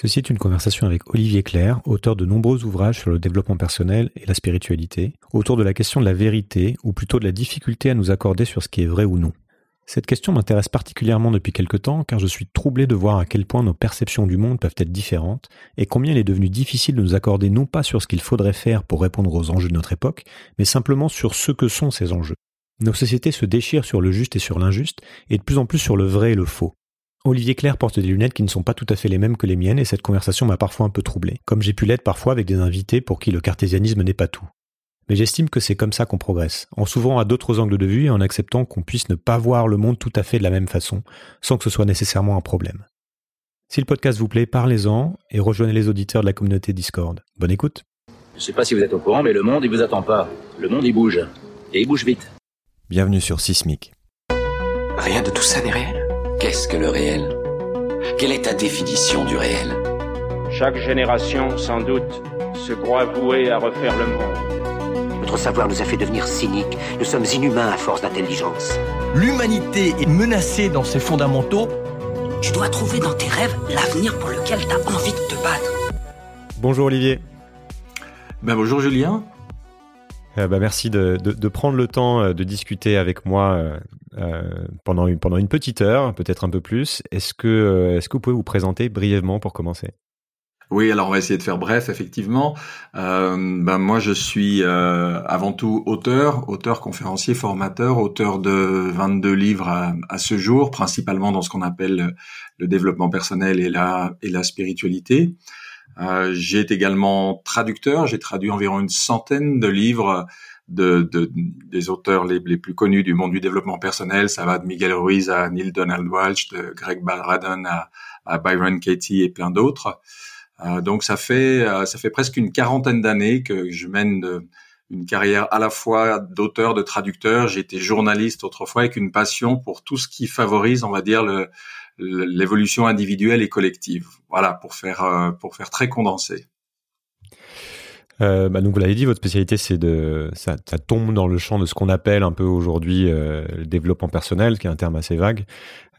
Ceci est une conversation avec Olivier Claire, auteur de nombreux ouvrages sur le développement personnel et la spiritualité, autour de la question de la vérité, ou plutôt de la difficulté à nous accorder sur ce qui est vrai ou non. Cette question m'intéresse particulièrement depuis quelque temps car je suis troublé de voir à quel point nos perceptions du monde peuvent être différentes et combien il est devenu difficile de nous accorder non pas sur ce qu'il faudrait faire pour répondre aux enjeux de notre époque, mais simplement sur ce que sont ces enjeux. Nos sociétés se déchirent sur le juste et sur l'injuste et de plus en plus sur le vrai et le faux. Olivier Claire porte des lunettes qui ne sont pas tout à fait les mêmes que les miennes et cette conversation m'a parfois un peu troublé, comme j'ai pu l'être parfois avec des invités pour qui le cartésianisme n'est pas tout. Mais j'estime que c'est comme ça qu'on progresse, en s'ouvrant à d'autres angles de vue et en acceptant qu'on puisse ne pas voir le monde tout à fait de la même façon, sans que ce soit nécessairement un problème. Si le podcast vous plaît, parlez-en et rejoignez les auditeurs de la communauté Discord. Bonne écoute. Je sais pas si vous êtes au courant, mais le monde, il vous attend pas. Le monde, il bouge. Et il bouge vite. Bienvenue sur Sismic. Rien de tout ça n'est réel. Qu'est-ce que le réel? Quelle est ta définition du réel? Chaque génération, sans doute, se croit vouée à refaire le monde. Notre savoir nous a fait devenir cyniques. Nous sommes inhumains à force d'intelligence. L'humanité est menacée dans ses fondamentaux. Tu dois trouver dans tes rêves l'avenir pour lequel tu as envie de te battre. Bonjour Olivier. Ben bonjour Julien. Euh, bah, merci de, prendre le temps euh, de discuter avec moi euh, pendant, une, pendant une petite heure, peut-être un peu plus. Est-ce que, est-ce que vous pouvez vous présenter brièvement pour commencer? Oui, alors on va essayer de faire bref, effectivement. Ben moi, je suis avant tout auteur, auteur conférencier, formateur, auteur de 22 livres à, à ce jour, principalement dans ce qu'on appelle le développement personnel et la, et la spiritualité. Euh, j'ai également traducteur, j'ai traduit environ une centaine de livres de, de, des auteurs les, plus connus du monde du développement personnel. Ça va de Miguel Ruiz à Neil Donald Walsh, de Greg Balradon à, à Byron Katie et plein d'autres. Euh, donc ça fait euh, ça fait presque une quarantaine d'années que je mène une carrière à la fois d'auteur, de traducteur. J'ai été journaliste autrefois avec une passion pour tout ce qui favorise, on va dire, le, l'évolution individuelle et collective. Voilà, pour faire euh, pour faire très condensé. Euh, bah donc vous l'avez dit, votre spécialité c'est de ça, tombe dans le champ de ce qu'on appelle un peu aujourd'hui euh, le développement personnel, qui est un terme assez vague.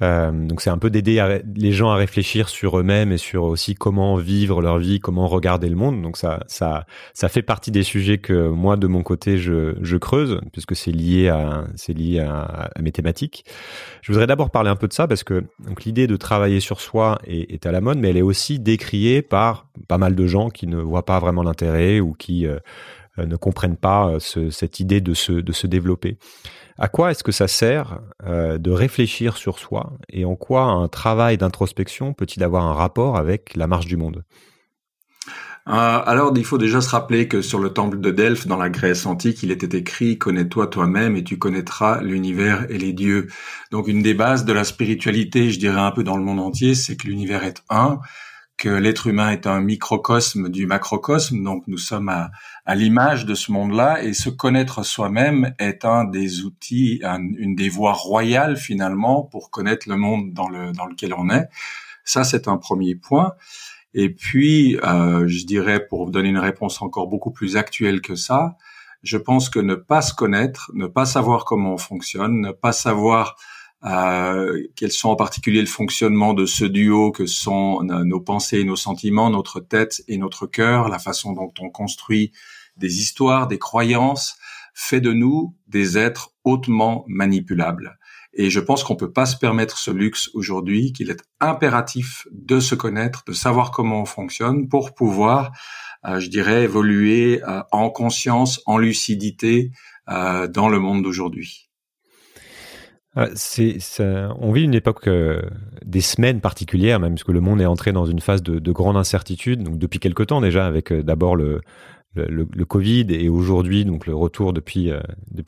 Euh, donc c'est un peu d'aider les gens à réfléchir sur eux-mêmes et sur aussi comment vivre leur vie, comment regarder le monde. Donc ça, ça, ça fait partie des sujets que moi de mon côté je, je creuse puisque c'est lié à, c'est lié à, mes thématiques. Je voudrais d'abord parler un peu de ça parce que donc l'idée de travailler sur soi est, à la mode, mais elle est aussi décriée par pas mal de gens qui ne voient pas vraiment l'intérêt ou qui euh, ne comprennent pas euh, ce, cette idée de se, de se développer. À quoi est-ce que ça sert euh, de réfléchir sur soi et en quoi un travail d'introspection peut-il avoir un rapport avec la marche du monde? Euh, alors, il faut déjà se rappeler que sur le temple de Delphes, dans la Grèce antique, il était écrit "Connais-toi toi-même et tu connaîtras l'univers et les dieux". Donc, une des bases de la spiritualité, je dirais un peu dans le monde entier, c'est que l'univers est un, que l'être humain est un microcosme du macrocosme, donc nous sommes à, à l'image de ce monde-là, et se connaître soi-même est un des outils, un, une des voies royales finalement pour connaître le monde dans, le, dans lequel on est. Ça, c'est un premier point. Et puis, euh, je dirais, pour donner une réponse encore beaucoup plus actuelle que ça, je pense que ne pas se connaître, ne pas savoir comment on fonctionne, ne pas savoir euh, quels sont en particulier le fonctionnement de ce duo que sont nos pensées et nos sentiments, notre tête et notre cœur, la façon dont on construit des histoires, des croyances, fait de nous des êtres hautement manipulables. Et je pense qu'on peut pas se permettre ce luxe aujourd'hui, qu'il est impératif de se connaître, de savoir comment on fonctionne pour pouvoir, euh, je dirais, évoluer euh, en conscience, en lucidité euh, dans le monde d'aujourd'hui. Ah, on vit une époque euh, des semaines particulières, même parce le monde est entré dans une phase de, de grande incertitude. Donc depuis quelque temps déjà, avec euh, d'abord le, Covid et aujourd'hui donc le retour depuis euh,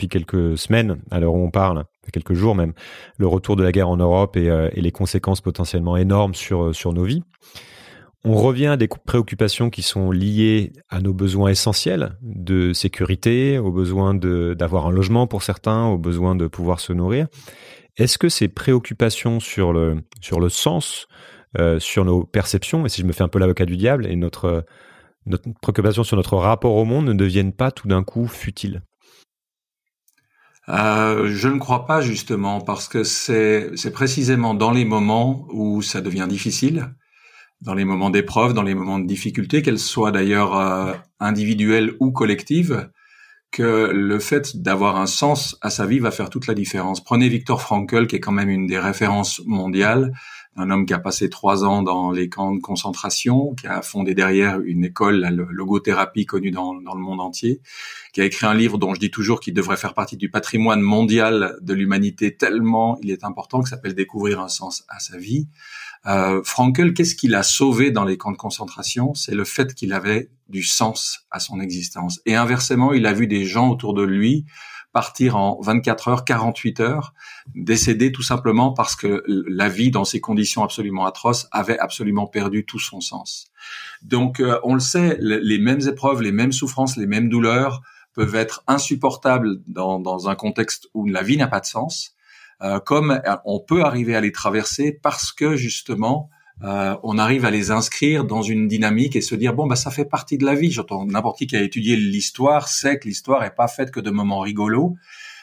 quelques semaines à l'heure où on parle, quelques jours même, le retour de la guerre en Europe et, les conséquences potentiellement énormes sur nos vies. On revient à des préoccupations qui sont liées à nos besoins essentiels de sécurité, aux besoins d'avoir un logement pour certains, aux besoins de pouvoir se nourrir. Est-ce que ces préoccupations sur le, sur le sens, euh, sur nos perceptions, et si je me fais un peu l'avocat du diable, et notre, notre préoccupation sur notre rapport au monde ne deviennent pas tout d'un coup futiles? Euh, je ne crois pas justement parce que c'est précisément dans les moments où ça devient difficile dans les moments d'épreuve, dans les moments de difficulté, qu'elles soient d'ailleurs euh, individuelles ou collectives, que le fait d'avoir un sens à sa vie va faire toute la différence. Prenez Victor Frankl, qui est quand même une des références mondiales, un homme qui a passé trois ans dans les camps de concentration, qui a fondé derrière une école, la logothérapie connue dans, dans, le monde entier, qui a écrit un livre dont je dis toujours qu'il devrait faire partie du patrimoine mondial de l'humanité tellement il est important, qui s'appelle Découvrir un sens à sa vie. Euh, Frankel, qu'est-ce qu'il a sauvé dans les camps de concentration? C'est le fait qu'il avait du sens à son existence. Et inversement, il a vu des gens autour de lui partir en 24 heures, 48 heures, décéder tout simplement parce que la vie dans ces conditions absolument atroces avait absolument perdu tout son sens. Donc euh, on le sait, les mêmes épreuves, les mêmes souffrances, les mêmes douleurs peuvent être insupportables dans, dans un contexte où la vie n'a pas de sens, euh, comme on peut arriver à les traverser parce que justement euh, on arrive à les inscrire dans une dynamique et se dire bon bah ça fait partie de la vie. J'entends n'importe qui qui a étudié l'histoire sait que l'histoire est pas faite que de moments rigolos.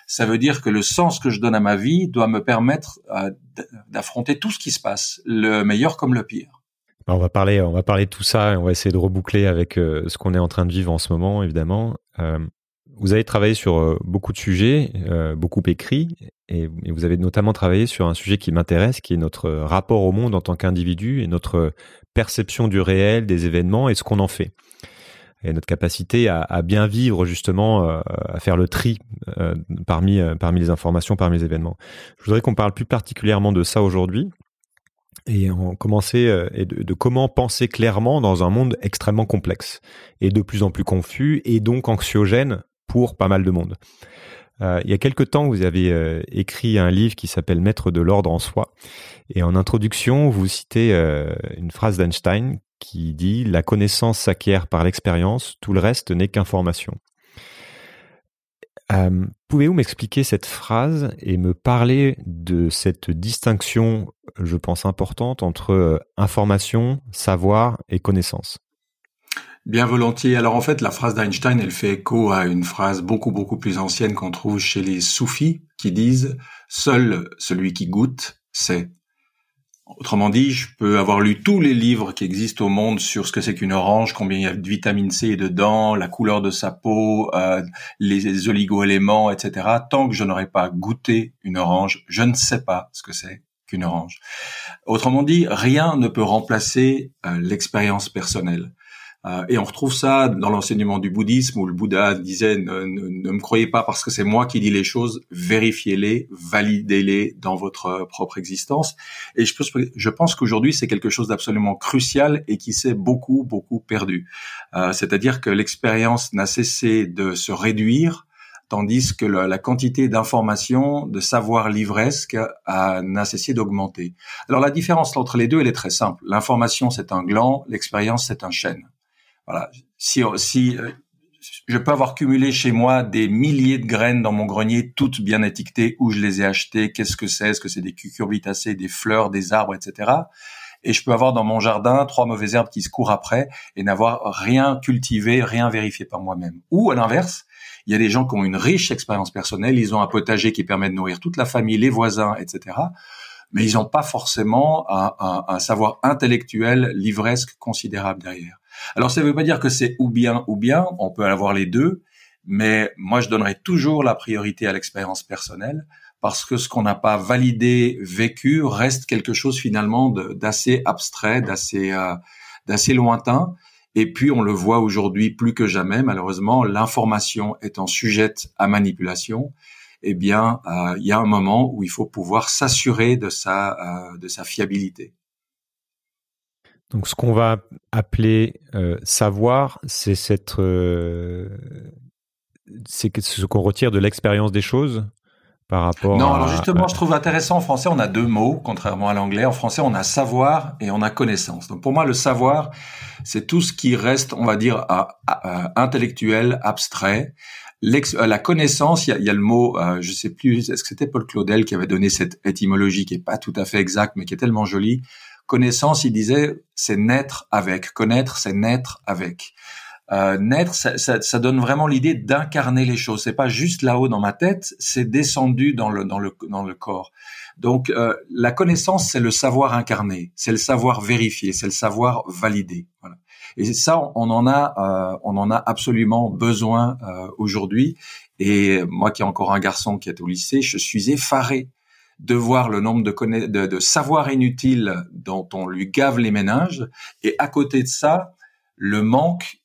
Ça veut dire que le sens que je donne à ma vie doit me permettre euh, d'affronter tout ce qui se passe, le meilleur comme le pire. Bah, on va parler, on va parler de tout ça et on va essayer de reboucler avec euh, ce qu'on est en train de vivre en ce moment, évidemment. Vous avez travaillé sur beaucoup de sujets, beaucoup écrit, et, vous avez notamment travaillé sur un sujet qui m'intéresse, qui est notre rapport au monde en tant qu'individu et notre perception du réel, des événements et ce qu'on en fait. Et notre capacité à, bien vivre justement, euh, à faire le tri euh, parmi, euh, parmi les informations, parmi les événements. Je voudrais qu'on parle plus particulièrement de ça aujourd'hui et on commencer de, de, comment penser clairement dans un monde extrêmement complexe et de plus en plus confus et donc anxiogène pour pas mal de monde. Euh, il y a quelque temps, vous avez euh, écrit un livre qui s'appelle Maître de l'ordre en soi. Et en introduction, vous citez euh, une phrase d'Einstein qui dit ⁇ La connaissance s'acquiert par l'expérience, tout le reste n'est qu'information ⁇ Pouvez-vous m'expliquer cette phrase et me parler de cette distinction, je pense importante, entre information, savoir et connaissance? Bien volontiers. Alors en fait, la phrase d'Einstein, elle fait écho à une phrase beaucoup beaucoup plus ancienne qu'on trouve chez les soufis qui disent seul celui qui goûte sait. Autrement dit, je peux avoir lu tous les livres qui existent au monde sur ce que c'est qu'une orange, combien il y a de vitamine C dedans, la couleur de sa peau, euh, les oligo-éléments, etc. Tant que je n'aurai pas goûté une orange, je ne sais pas ce que c'est qu'une orange. Autrement dit, rien ne peut remplacer euh, l'expérience personnelle. Euh, et on retrouve ça dans l'enseignement du bouddhisme où le Bouddha disait ne, me croyez pas parce que c'est moi qui dis les choses, vérifiez-les, validez-les dans votre propre existence. Et je pense, qu'aujourd'hui c'est quelque chose d'absolument crucial et qui s'est beaucoup beaucoup perdu. Euh, c'est-à-dire que l'expérience n'a cessé de se réduire tandis que la, quantité d'informations, de savoir livresque n'a cessé d'augmenter. Alors la différence entre les deux, elle est très simple. L'information, c'est un gland, l'expérience, c'est un chêne. Voilà. Si, si euh, je peux avoir cumulé chez moi des milliers de graines dans mon grenier, toutes bien étiquetées, où je les ai achetées, qu'est-ce que c'est, est-ce que c'est des cucurbitacées, des fleurs, des arbres, etc. Et je peux avoir dans mon jardin trois mauvaises herbes qui se courent après et n'avoir rien cultivé, rien vérifié par moi-même. Ou à l'inverse, il y a des gens qui ont une riche expérience personnelle, ils ont un potager qui permet de nourrir toute la famille, les voisins, etc mais ils n'ont pas forcément un, un, un, savoir intellectuel livresque considérable derrière. Alors ça ne veut pas dire que c'est ou bien ou bien, on peut avoir les deux, mais moi je donnerais toujours la priorité à l'expérience personnelle parce que ce qu'on n'a pas validé, vécu, reste quelque chose finalement d'assez abstrait, d'assez euh, d'assez lointain. Et puis on le voit aujourd'hui plus que jamais, malheureusement, l'information étant sujette à manipulation, eh bien, euh, il y a un moment où il faut pouvoir s'assurer de euh, de sa fiabilité. Donc, ce qu'on va appeler euh, savoir, c'est cette, euh, c'est ce qu'on retire de l'expérience des choses par rapport. Non, alors justement, je trouve intéressant en français, on a deux mots, contrairement à l'anglais. En français, on a savoir et on a connaissance. Donc, pour moi, le savoir, c'est tout ce qui reste, on va dire, intellectuel, abstrait. Euh, la connaissance, il y a, le mot, euh, je sais plus, est-ce que c'était Paul Claudel qui avait donné cette étymologie qui est pas tout à fait exacte, mais qui est tellement jolie connaissance, il disait, c'est naître avec. Connaître, c'est naître avec. euh, naître, ça, ça, ça, donne vraiment l'idée d'incarner les choses. C'est pas juste là-haut dans ma tête, c'est descendu dans le dans le dans le corps. Donc euh, la connaissance, c'est le savoir incarné, c'est le savoir vérifié, c'est le savoir validé. Voilà. Et ça, on en a, euh, on en a absolument besoin euh, aujourd'hui. Et moi, qui ai encore un garçon qui est au lycée, je suis effaré de voir le nombre de, de, de savoirs inutiles dont on lui gave les méninges, et à côté de ça, le manque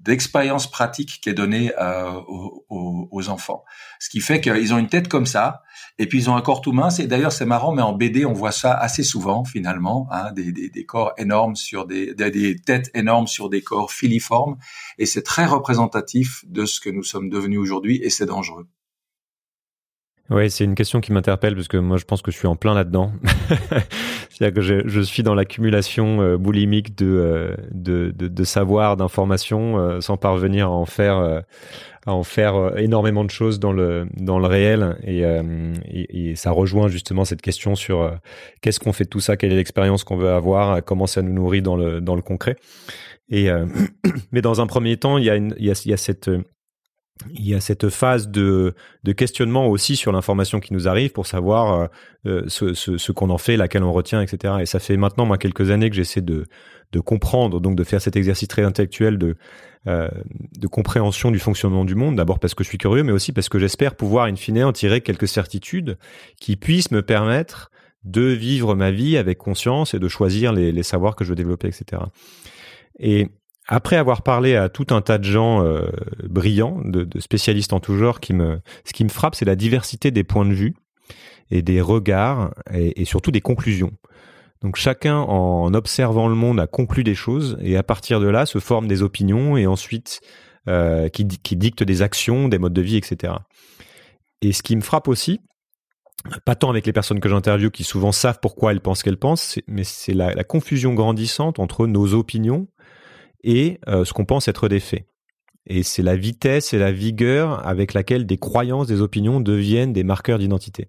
d'expérience pratique qui est donnée euh, aux, aux, enfants. Ce qui fait qu'ils ont une tête comme ça, et puis ils ont un corps tout mince. Et d'ailleurs, c'est marrant, mais en BD, on voit ça assez souvent finalement, hein, des, des, des, corps énormes sur des, des, têtes énormes sur des corps filiformes, et c'est très représentatif de ce que nous sommes devenus aujourd'hui, et c'est dangereux. Oui, c'est une question qui m'interpelle parce que moi je pense que je suis en plein là-dedans. C'est-à-dire que je, suis dans l'accumulation euh, boulimique de, euh, de, de, de, savoir, d'informations, euh, sans parvenir à en faire, à en faire énormément de choses dans le, dans le réel. Et, ça rejoint justement cette question sur qu'est-ce qu'on fait de tout ça, quelle est l'expérience qu'on veut avoir, comment ça nous nourrit dans le, dans le concret? Et, mais dans un premier temps, y a, il y a cette il y a cette phase de, de questionnement aussi sur l'information qui nous arrive pour savoir euh, ce, ce, ce qu'on en fait, laquelle on retient, etc. Et ça fait maintenant moi quelques années que j'essaie de, de comprendre, donc de faire cet exercice très intellectuel de, euh, de compréhension du fonctionnement du monde. D'abord parce que je suis curieux, mais aussi parce que j'espère pouvoir in fine en tirer quelques certitudes qui puissent me permettre de vivre ma vie avec conscience et de choisir les, les savoirs que je veux développer, etc. Et après avoir parlé à tout un tas de gens euh, brillants, de, spécialistes en tout genre, ce qui me frappe, c'est la diversité des points de vue et des regards et, surtout des conclusions. Donc chacun, en observant le monde, a conclu des choses et à partir de là se forment des opinions et ensuite euh, qui, dictent des actions, des modes de vie, etc. Et ce qui me frappe aussi, pas tant avec les personnes que j'interviewe qui souvent savent pourquoi elles pensent qu'elles pensent, mais c'est la confusion grandissante entre nos opinions et euh, ce qu'on pense être des faits. Et c'est la vitesse et la vigueur avec laquelle des croyances, des opinions deviennent des marqueurs d'identité.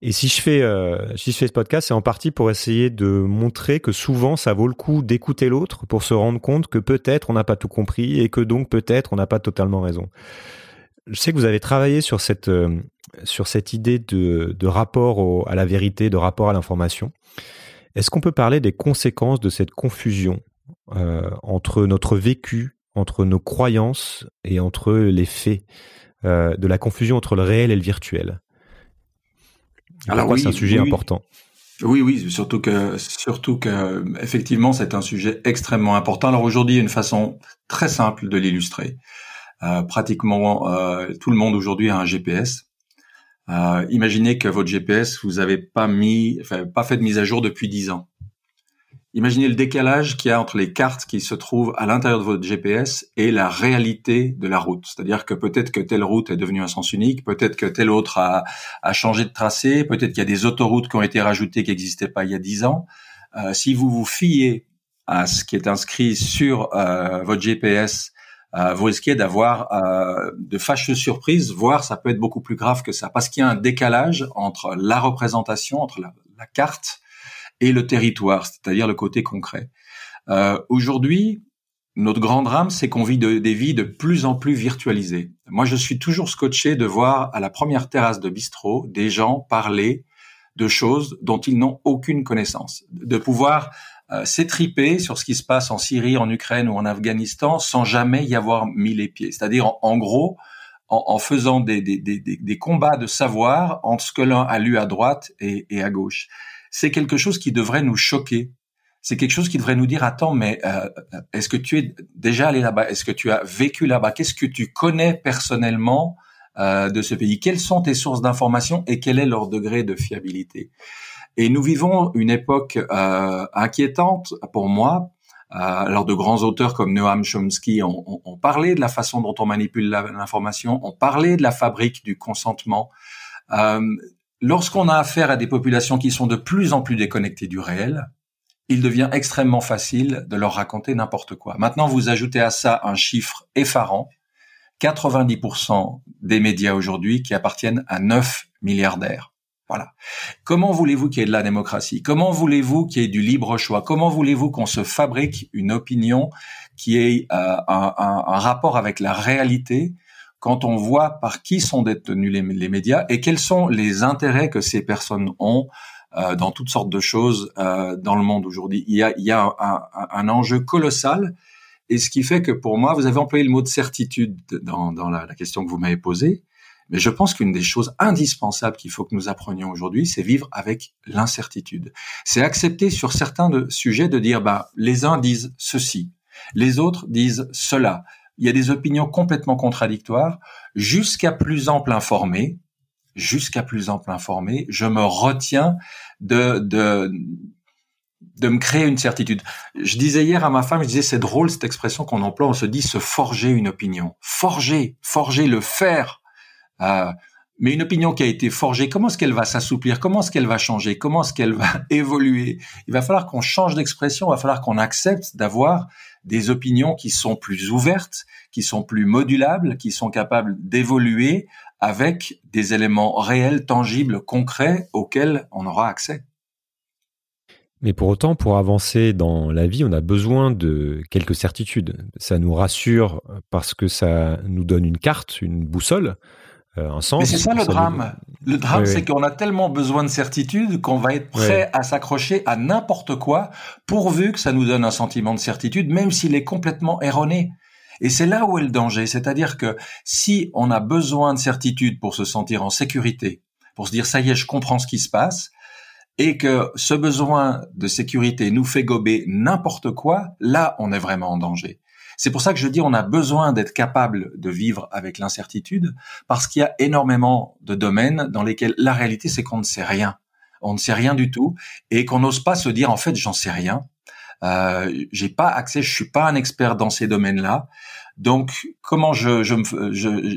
Et si je fais euh, si je fais ce podcast, c'est en partie pour essayer de montrer que souvent ça vaut le coup d'écouter l'autre pour se rendre compte que peut-être on n'a pas tout compris et que donc peut-être on n'a pas totalement raison. Je sais que vous avez travaillé sur cette euh, sur cette idée de, de rapport au, à la vérité, de rapport à l'information. Est-ce qu'on peut parler des conséquences de cette confusion euh, entre notre vécu, entre nos croyances et entre les faits, euh, de la confusion entre le réel et le virtuel. Alors oui, c'est un sujet oui, important. Oui, oui, surtout que, surtout que, effectivement, c'est un sujet extrêmement important. Alors aujourd'hui, il y a une façon très simple de l'illustrer. Euh, pratiquement euh, tout le monde aujourd'hui a un GPS. Euh, imaginez que votre GPS, vous avez pas mis, enfin, pas fait de mise à jour depuis 10 ans. Imaginez le décalage qu'il y a entre les cartes qui se trouvent à l'intérieur de votre GPS et la réalité de la route. C'est-à-dire que peut-être que telle route est devenue un sens unique, peut-être que telle autre a, changé de tracé, peut-être qu'il y a des autoroutes qui ont été rajoutées qui n'existaient pas il y a dix ans. Euh, si vous vous fiez à ce qui est inscrit sur euh, votre GPS, euh, vous risquez d'avoir de fâcheuses surprises, voire ça peut être beaucoup plus grave que ça, parce qu'il y a un décalage entre la représentation, entre la carte et le territoire, c'est-à-dire le côté concret. Euh, Aujourd'hui, notre grand drame, c'est qu'on vit de, des vies de plus en plus virtualisées. Moi, je suis toujours scotché de voir à la première terrasse de bistrot des gens parler de choses dont ils n'ont aucune connaissance, de pouvoir euh, s'étriper sur ce qui se passe en Syrie, en Ukraine ou en Afghanistan sans jamais y avoir mis les pieds. C'est-à-dire, en, en, gros, en, en faisant des, des, des, des, combats de savoir entre ce que l'un a lu à droite et, et à gauche c'est quelque chose qui devrait nous choquer. C'est quelque chose qui devrait nous dire attends, mais euh, est-ce que tu es déjà allé là-bas? Est-ce que tu as vécu là-bas? Qu'est-ce que tu connais personnellement euh, de ce pays? Quelles sont tes sources d'information et quel est leur degré de fiabilité? Et nous vivons une époque euh, inquiétante pour moi. Euh, alors de grands auteurs comme Noam Chomsky ont, ont, ont parlé de la façon dont on manipule l'information, ont parlé de la fabrique du consentement. Euh, lorsqu'on a affaire à des populations qui sont de plus en plus déconnectées du réel, il devient extrêmement facile de leur raconter n'importe quoi. Maintenant, vous ajoutez à ça un chiffre effarant. 90% des médias aujourd'hui qui appartiennent à 9 milliardaires. Voilà. Comment voulez-vous qu'il y ait de la démocratie? Comment voulez-vous qu'il y ait du libre choix? Comment voulez-vous qu'on se fabrique une opinion qui ait euh, un, un, rapport avec la réalité quand on voit par qui sont détenus les, médias et quels sont les intérêts que ces personnes ont euh, dans toutes sortes de choses euh, dans le monde aujourd'hui. Il y a, il y a un, un, enjeu colossal et ce qui fait que pour moi, vous avez employé le mot de certitude dans, dans la, la question que vous m'avez posée. Mais je pense qu'une des choses indispensables qu'il faut que nous apprenions aujourd'hui, c'est vivre avec l'incertitude. C'est accepter sur certains de, sujets de dire, bah, les uns disent ceci, les autres disent cela. Il y a des opinions complètement contradictoires. Jusqu'à plus ample informé, jusqu'à plus ample informé, je me retiens de, de, de me créer une certitude. Je disais hier à ma femme, je disais, c'est drôle cette expression qu'on emploie, on se dit se forger une opinion. Forger, forger, le faire euh, mais une opinion qui a été forgée, comment est-ce qu'elle va s'assouplir? Comment est-ce qu'elle va changer? Comment est-ce qu'elle va évoluer? Il va falloir qu'on change d'expression, il va falloir qu'on accepte d'avoir des opinions qui sont plus ouvertes, qui sont plus modulables, qui sont capables d'évoluer avec des éléments réels, tangibles, concrets auxquels on aura accès. Mais pour autant, pour avancer dans la vie, on a besoin de quelques certitudes. Ça nous rassure parce que ça nous donne une carte, une boussole. Euh, Mais c'est ça le drame. Le drame, c'est qu'on a tellement besoin de certitude qu'on va être prêt à s'accrocher à n'importe quoi, pourvu que ça nous donne un sentiment de certitude, même s'il est complètement erroné. Et c'est là où est le danger. C'est-à-dire que si on a besoin de certitude pour se sentir en sécurité, pour se dire ça y est, je comprends ce qui se passe, et que ce besoin de sécurité nous fait gober n'importe quoi, là, on est vraiment en danger. C'est pour ça que je dis on a besoin d'être capable de vivre avec l'incertitude parce qu'il y a énormément de domaines dans lesquels la réalité c'est qu'on ne sait rien. On ne sait rien du tout et qu'on n'ose pas se dire en fait j'en sais rien. Euh, j'ai pas accès, je suis pas un expert dans ces domaines-là. Donc, comment je, je,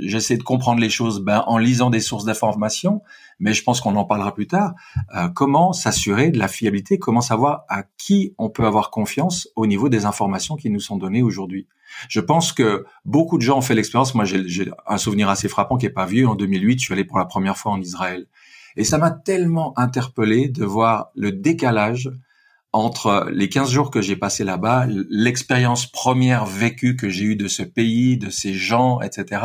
j'essaie de comprendre les choses? Ben, en lisant des sources d'information, mais je pense qu'on en parlera plus tard. Euh, comment s'assurer de la fiabilité? Comment savoir à qui on peut avoir confiance au niveau des informations qui nous sont données aujourd'hui? Je pense que beaucoup de gens ont fait l'expérience. Moi, j'ai, un souvenir assez frappant qui est pas vieux. En 2008, je suis allé pour la première fois en Israël, et ça m'a tellement interpellé de voir le décalage entre les 15 jours que j'ai passé là-bas, l'expérience première vécue que j'ai eue de ce pays, de ces gens, etc.,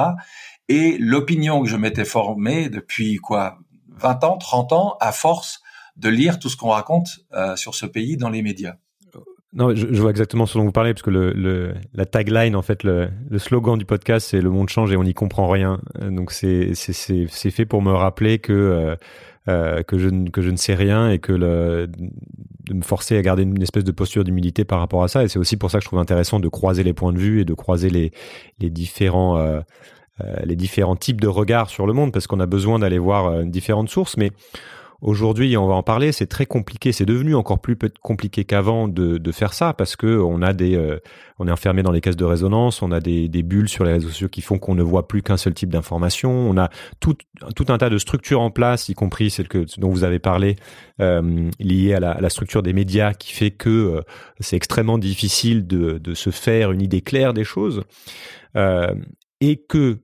et l'opinion que je m'étais formée depuis quoi 20 ans, 30 ans, à force de lire tout ce qu'on raconte euh, sur ce pays dans les médias. Non, je, vois exactement ce dont vous parlez, parce que le, la tagline, en fait, le, slogan du podcast, c'est le monde change et on n'y comprend rien. Donc c'est c'est fait pour me rappeler que euh, euh, que je que je ne sais rien et que le, de me forcer à garder une espèce de posture d'humilité par rapport à ça. Et c'est aussi pour ça que je trouve intéressant de croiser les points de vue et de croiser les les différents euh, euh les différents types de regards sur le monde, parce qu'on a besoin d'aller voir différentes sources, mais Aujourd'hui, on va en parler, c'est très compliqué, c'est devenu encore plus compliqué qu'avant de, faire ça parce que on a des, euh, on est enfermé dans les caisses de résonance, on a des, bulles sur les réseaux sociaux qui font qu'on ne voit plus qu'un seul type d'information, on a tout, un tas de structures en place, y compris celle que dont vous avez parlé, euh, liée à la, structure des médias, qui fait que euh, c'est extrêmement difficile de, de, se faire une idée claire des choses. Euh, et que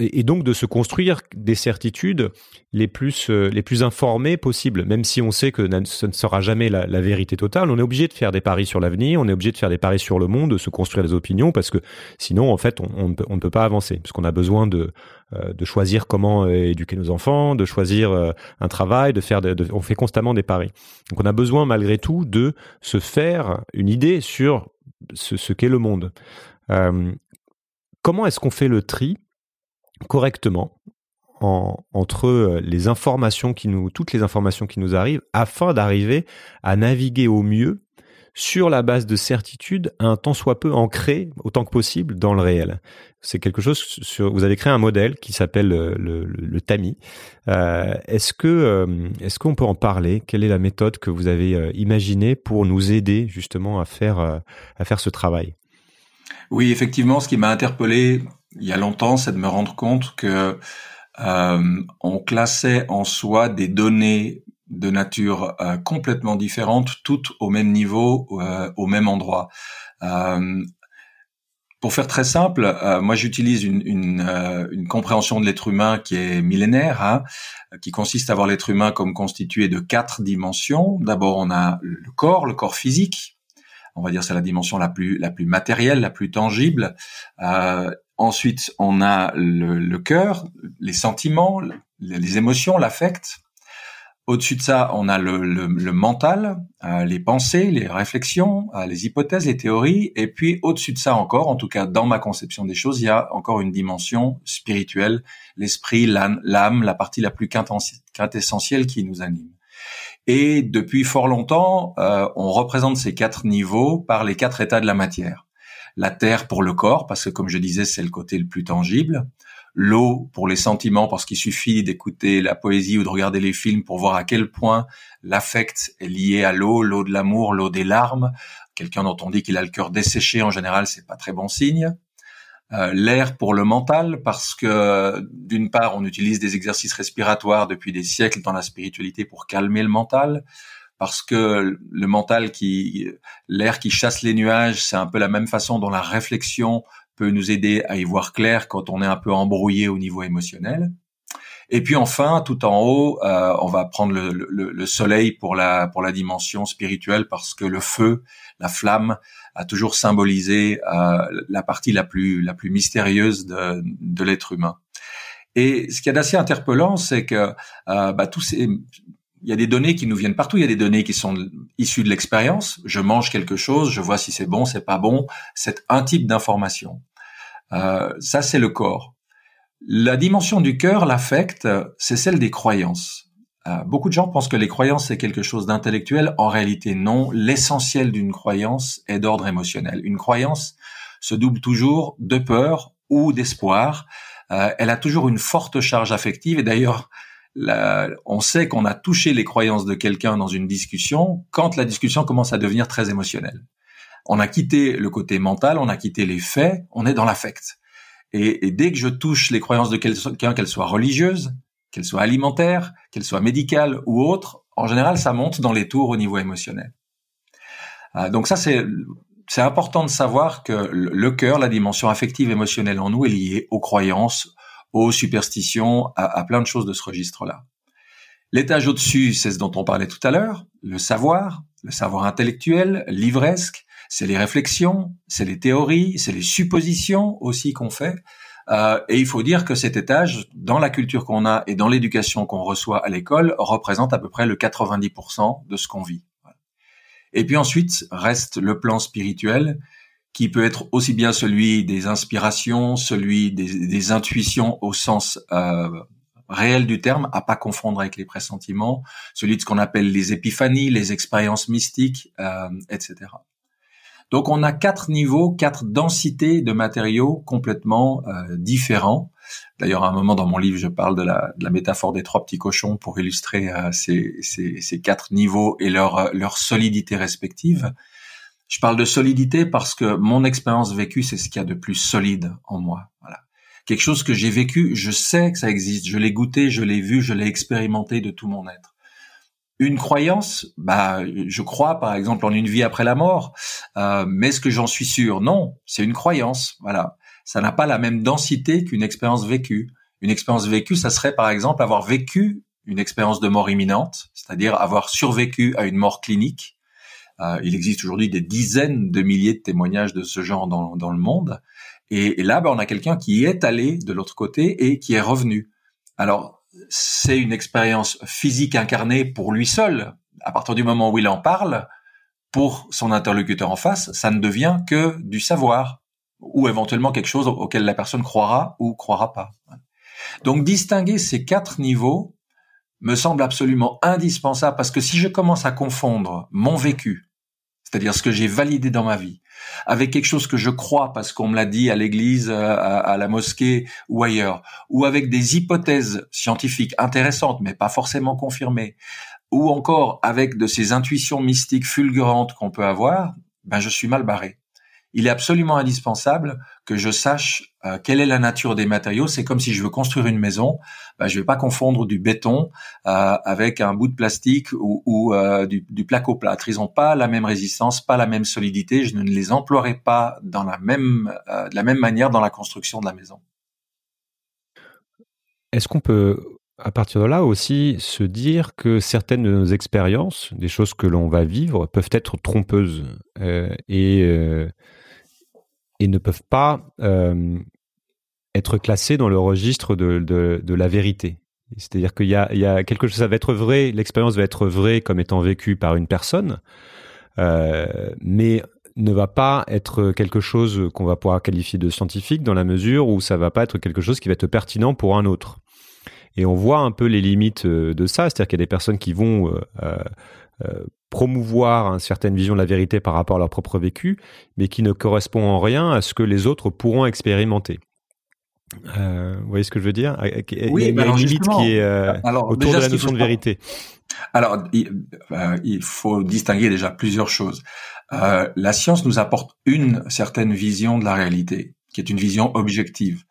et donc de se construire des certitudes les plus euh, les plus informées possibles, même si on sait que ce ne sera jamais la, vérité totale. On est obligé de faire des paris sur l'avenir, on est obligé de faire des paris sur le monde, de se construire des opinions, parce que sinon, en fait, on, ne, peut, pas avancer, parce qu'on a besoin de euh, de choisir comment euh, éduquer nos enfants, de choisir un travail, de faire, on fait constamment des paris. Donc, on a besoin malgré tout de se faire une idée sur ce qu'est le monde. comment est-ce qu'on fait le tri correctement entre euh, les informations qui nous, toutes les informations qui nous arrivent, afin d'arriver à naviguer au mieux sur la base de certitude, un tant soit peu ancré autant que possible dans le réel. C'est quelque chose sur. Vous avez créé un modèle qui s'appelle euh, le, le, TAMI. Euh, est-ce que est-ce qu'on peut en parler? Quelle est la méthode que vous avez imaginée pour nous aider justement à faire à faire ce travail? Oui, effectivement, ce qui m'a interpellé il y a longtemps, c'est de me rendre compte que euh, on classait en soi des données de nature euh, complètement différente, toutes au même niveau, euh, au même endroit. Pour faire très simple, moi j'utilise une, une, compréhension de l'être humain qui est millénaire, hein, qui consiste à voir l'être humain comme constitué de quatre dimensions. D'abord, on a le corps, le corps physique. On va dire c'est la dimension la plus la plus matérielle, la plus tangible. Ensuite, on a le, le cœur, les sentiments, les émotions, l'affect. Au-dessus de ça, on a le, le, mental, euh, les pensées, les réflexions, euh, les hypothèses, les théories. Et puis au-dessus de ça encore, en tout cas dans ma conception des choses, il y a encore une dimension spirituelle, l'esprit, l'âme, la partie la plus quintessentielle qui nous anime. Et depuis fort longtemps, euh, on représente ces quatre niveaux par les quatre états de la matière. La terre pour le corps, parce que comme je disais, c'est le côté le plus tangible l'eau pour les sentiments, parce qu'il suffit d'écouter la poésie ou de regarder les films pour voir à quel point l'affect est lié à l'eau, l'eau de l'amour, l'eau des larmes. Quelqu'un dont on dit qu'il a le cœur desséché, en général, c'est pas très bon signe. Euh, l'air pour le mental, parce que d'une part, on utilise des exercices respiratoires depuis des siècles dans la spiritualité pour calmer le mental, parce que le mental qui, l'air qui chasse les nuages, c'est un peu la même façon dont la réflexion peut nous aider à y voir clair quand on est un peu embrouillé au niveau émotionnel. Et puis enfin, tout en haut, euh, on va prendre le, le, le, soleil pour la pour la dimension spirituelle parce que le feu, la flamme, a toujours symbolisé euh, la partie la plus la plus mystérieuse de, de l'être humain. Et ce qui est assez interpellant, c'est que euh, bah, tous ces il y a des données qui nous viennent partout. Il y a des données qui sont issues de l'expérience. Je mange quelque chose, je vois si c'est bon, c'est pas bon. C'est un type d'information. Euh, ça, c'est le corps. La dimension du cœur, l'affect, c'est celle des croyances. Euh, beaucoup de gens pensent que les croyances, c'est quelque chose d'intellectuel. En réalité, non. L'essentiel d'une croyance est d'ordre émotionnel. Une croyance se double toujours de peur ou d'espoir. Euh, elle a toujours une forte charge affective. Et d'ailleurs, on sait qu'on a touché les croyances de quelqu'un dans une discussion quand la discussion commence à devenir très émotionnelle. On a quitté le côté mental, on a quitté les faits, on est dans l'affect. Et, dès que je touche les croyances de quelqu'un, qu'elles soient religieuses, qu'elles soient alimentaires, qu'elles soient médicales ou autres, en général, ça monte dans les tours au niveau émotionnel. Euh, donc ça, c'est c'est important de savoir que le cœur, la dimension affective émotionnelle en nous, est liée aux croyances, aux superstitions, à, plein de choses de ce registre-là. L'étage au-dessus, c'est ce dont on parlait tout à l'heure, le savoir, le savoir intellectuel, livresque, c'est les réflexions, c'est les théories, c'est les suppositions aussi qu'on fait. Euh, et il faut dire que cet étage, dans la culture qu'on a et dans l'éducation qu'on reçoit à l'école, représente à peu près le 90% de ce qu'on vit. Et puis ensuite reste le plan spirituel, qui peut être aussi bien celui des inspirations, celui des, intuitions au sens euh, réel du terme, à pas confondre avec les pressentiments, celui de ce qu'on appelle les épiphanies, les expériences mystiques, euh, etc. Donc on a quatre niveaux, quatre densités de matériaux complètement euh, différents. D'ailleurs, à un moment dans mon livre, je parle de la, de la métaphore des trois petits cochons pour illustrer euh, ces, ces, ces, quatre niveaux et leur, leur solidité respective. Je parle de solidité parce que mon expérience vécue, c'est ce qu'il y a de plus solide en moi. Voilà. Quelque chose que j'ai vécu, je sais que ça existe, je l'ai goûté, je l'ai vu, je l'ai expérimenté de tout mon être. Une croyance, bah, je crois par exemple en une vie après la mort, euh, mais est-ce que j'en suis sûr? Non, c'est une croyance. Voilà, ça n'a pas la même densité qu'une expérience vécue. Une expérience vécue, ça serait par exemple avoir vécu une expérience de mort imminente, c'est-à-dire avoir survécu à une mort clinique. Euh, il existe aujourd'hui des dizaines de milliers de témoignages de ce genre dans, le monde. Et, et là, bah, on a quelqu'un qui est allé de l'autre côté et qui est revenu. Alors, c'est une expérience physique incarnée pour lui seul. À partir du moment où il en parle, pour son interlocuteur en face, ça ne devient que du savoir ou éventuellement quelque chose auquel la personne croira ou croira pas. Donc distinguer ces quatre niveaux me semble absolument indispensable parce que si je commence à confondre mon vécu, c'est-à-dire ce que j'ai validé dans ma vie, avec quelque chose que je crois parce qu'on me l'a dit à l'église, euh, à, la mosquée ou ailleurs, ou avec des hypothèses scientifiques intéressantes mais pas forcément confirmées, ou encore avec de ces intuitions mystiques fulgurantes qu'on peut avoir, ben je suis mal barré. Il est absolument indispensable que je sache euh, quelle est la nature des matériaux. C'est comme si je veux construire une maison, bah, je vais pas confondre du béton euh, avec un bout de plastique ou, euh, du, du placo-plâtre. Ils n'ont pas la même résistance, pas la même solidité. Je ne les emploierai pas dans la même, de la même manière dans la construction de la maison. Est-ce qu'on peut à partir de là aussi se dire que certaines de nos expériences, des choses que l'on va vivre, peuvent être trompeuses et et ne peuvent pas euh, être classés dans le registre de, la vérité. C'est-à-dire qu'il y a, quelque chose, ça va être vrai, l'expérience va être vraie comme étant vécue par une personne, euh, mais ne va pas être quelque chose qu'on va pouvoir qualifier de scientifique dans la mesure où ça va pas être quelque chose qui va être pertinent pour un autre. Et on voit un peu les limites euh, de ça, c'est-à-dire qu'il y a des personnes qui vont promouvoir une certaine vision de la vérité par rapport à leur propre vécu, mais qui ne correspond en rien à ce que les autres pourront expérimenter. Euh, vous voyez ce que je veux dire? Oui, il y a une limite qui est euh, autour de la notion de vérité. Alors, il, euh, il, faut distinguer déjà plusieurs choses. Euh, la science nous apporte une certaine vision de la réalité, qui est une vision objective.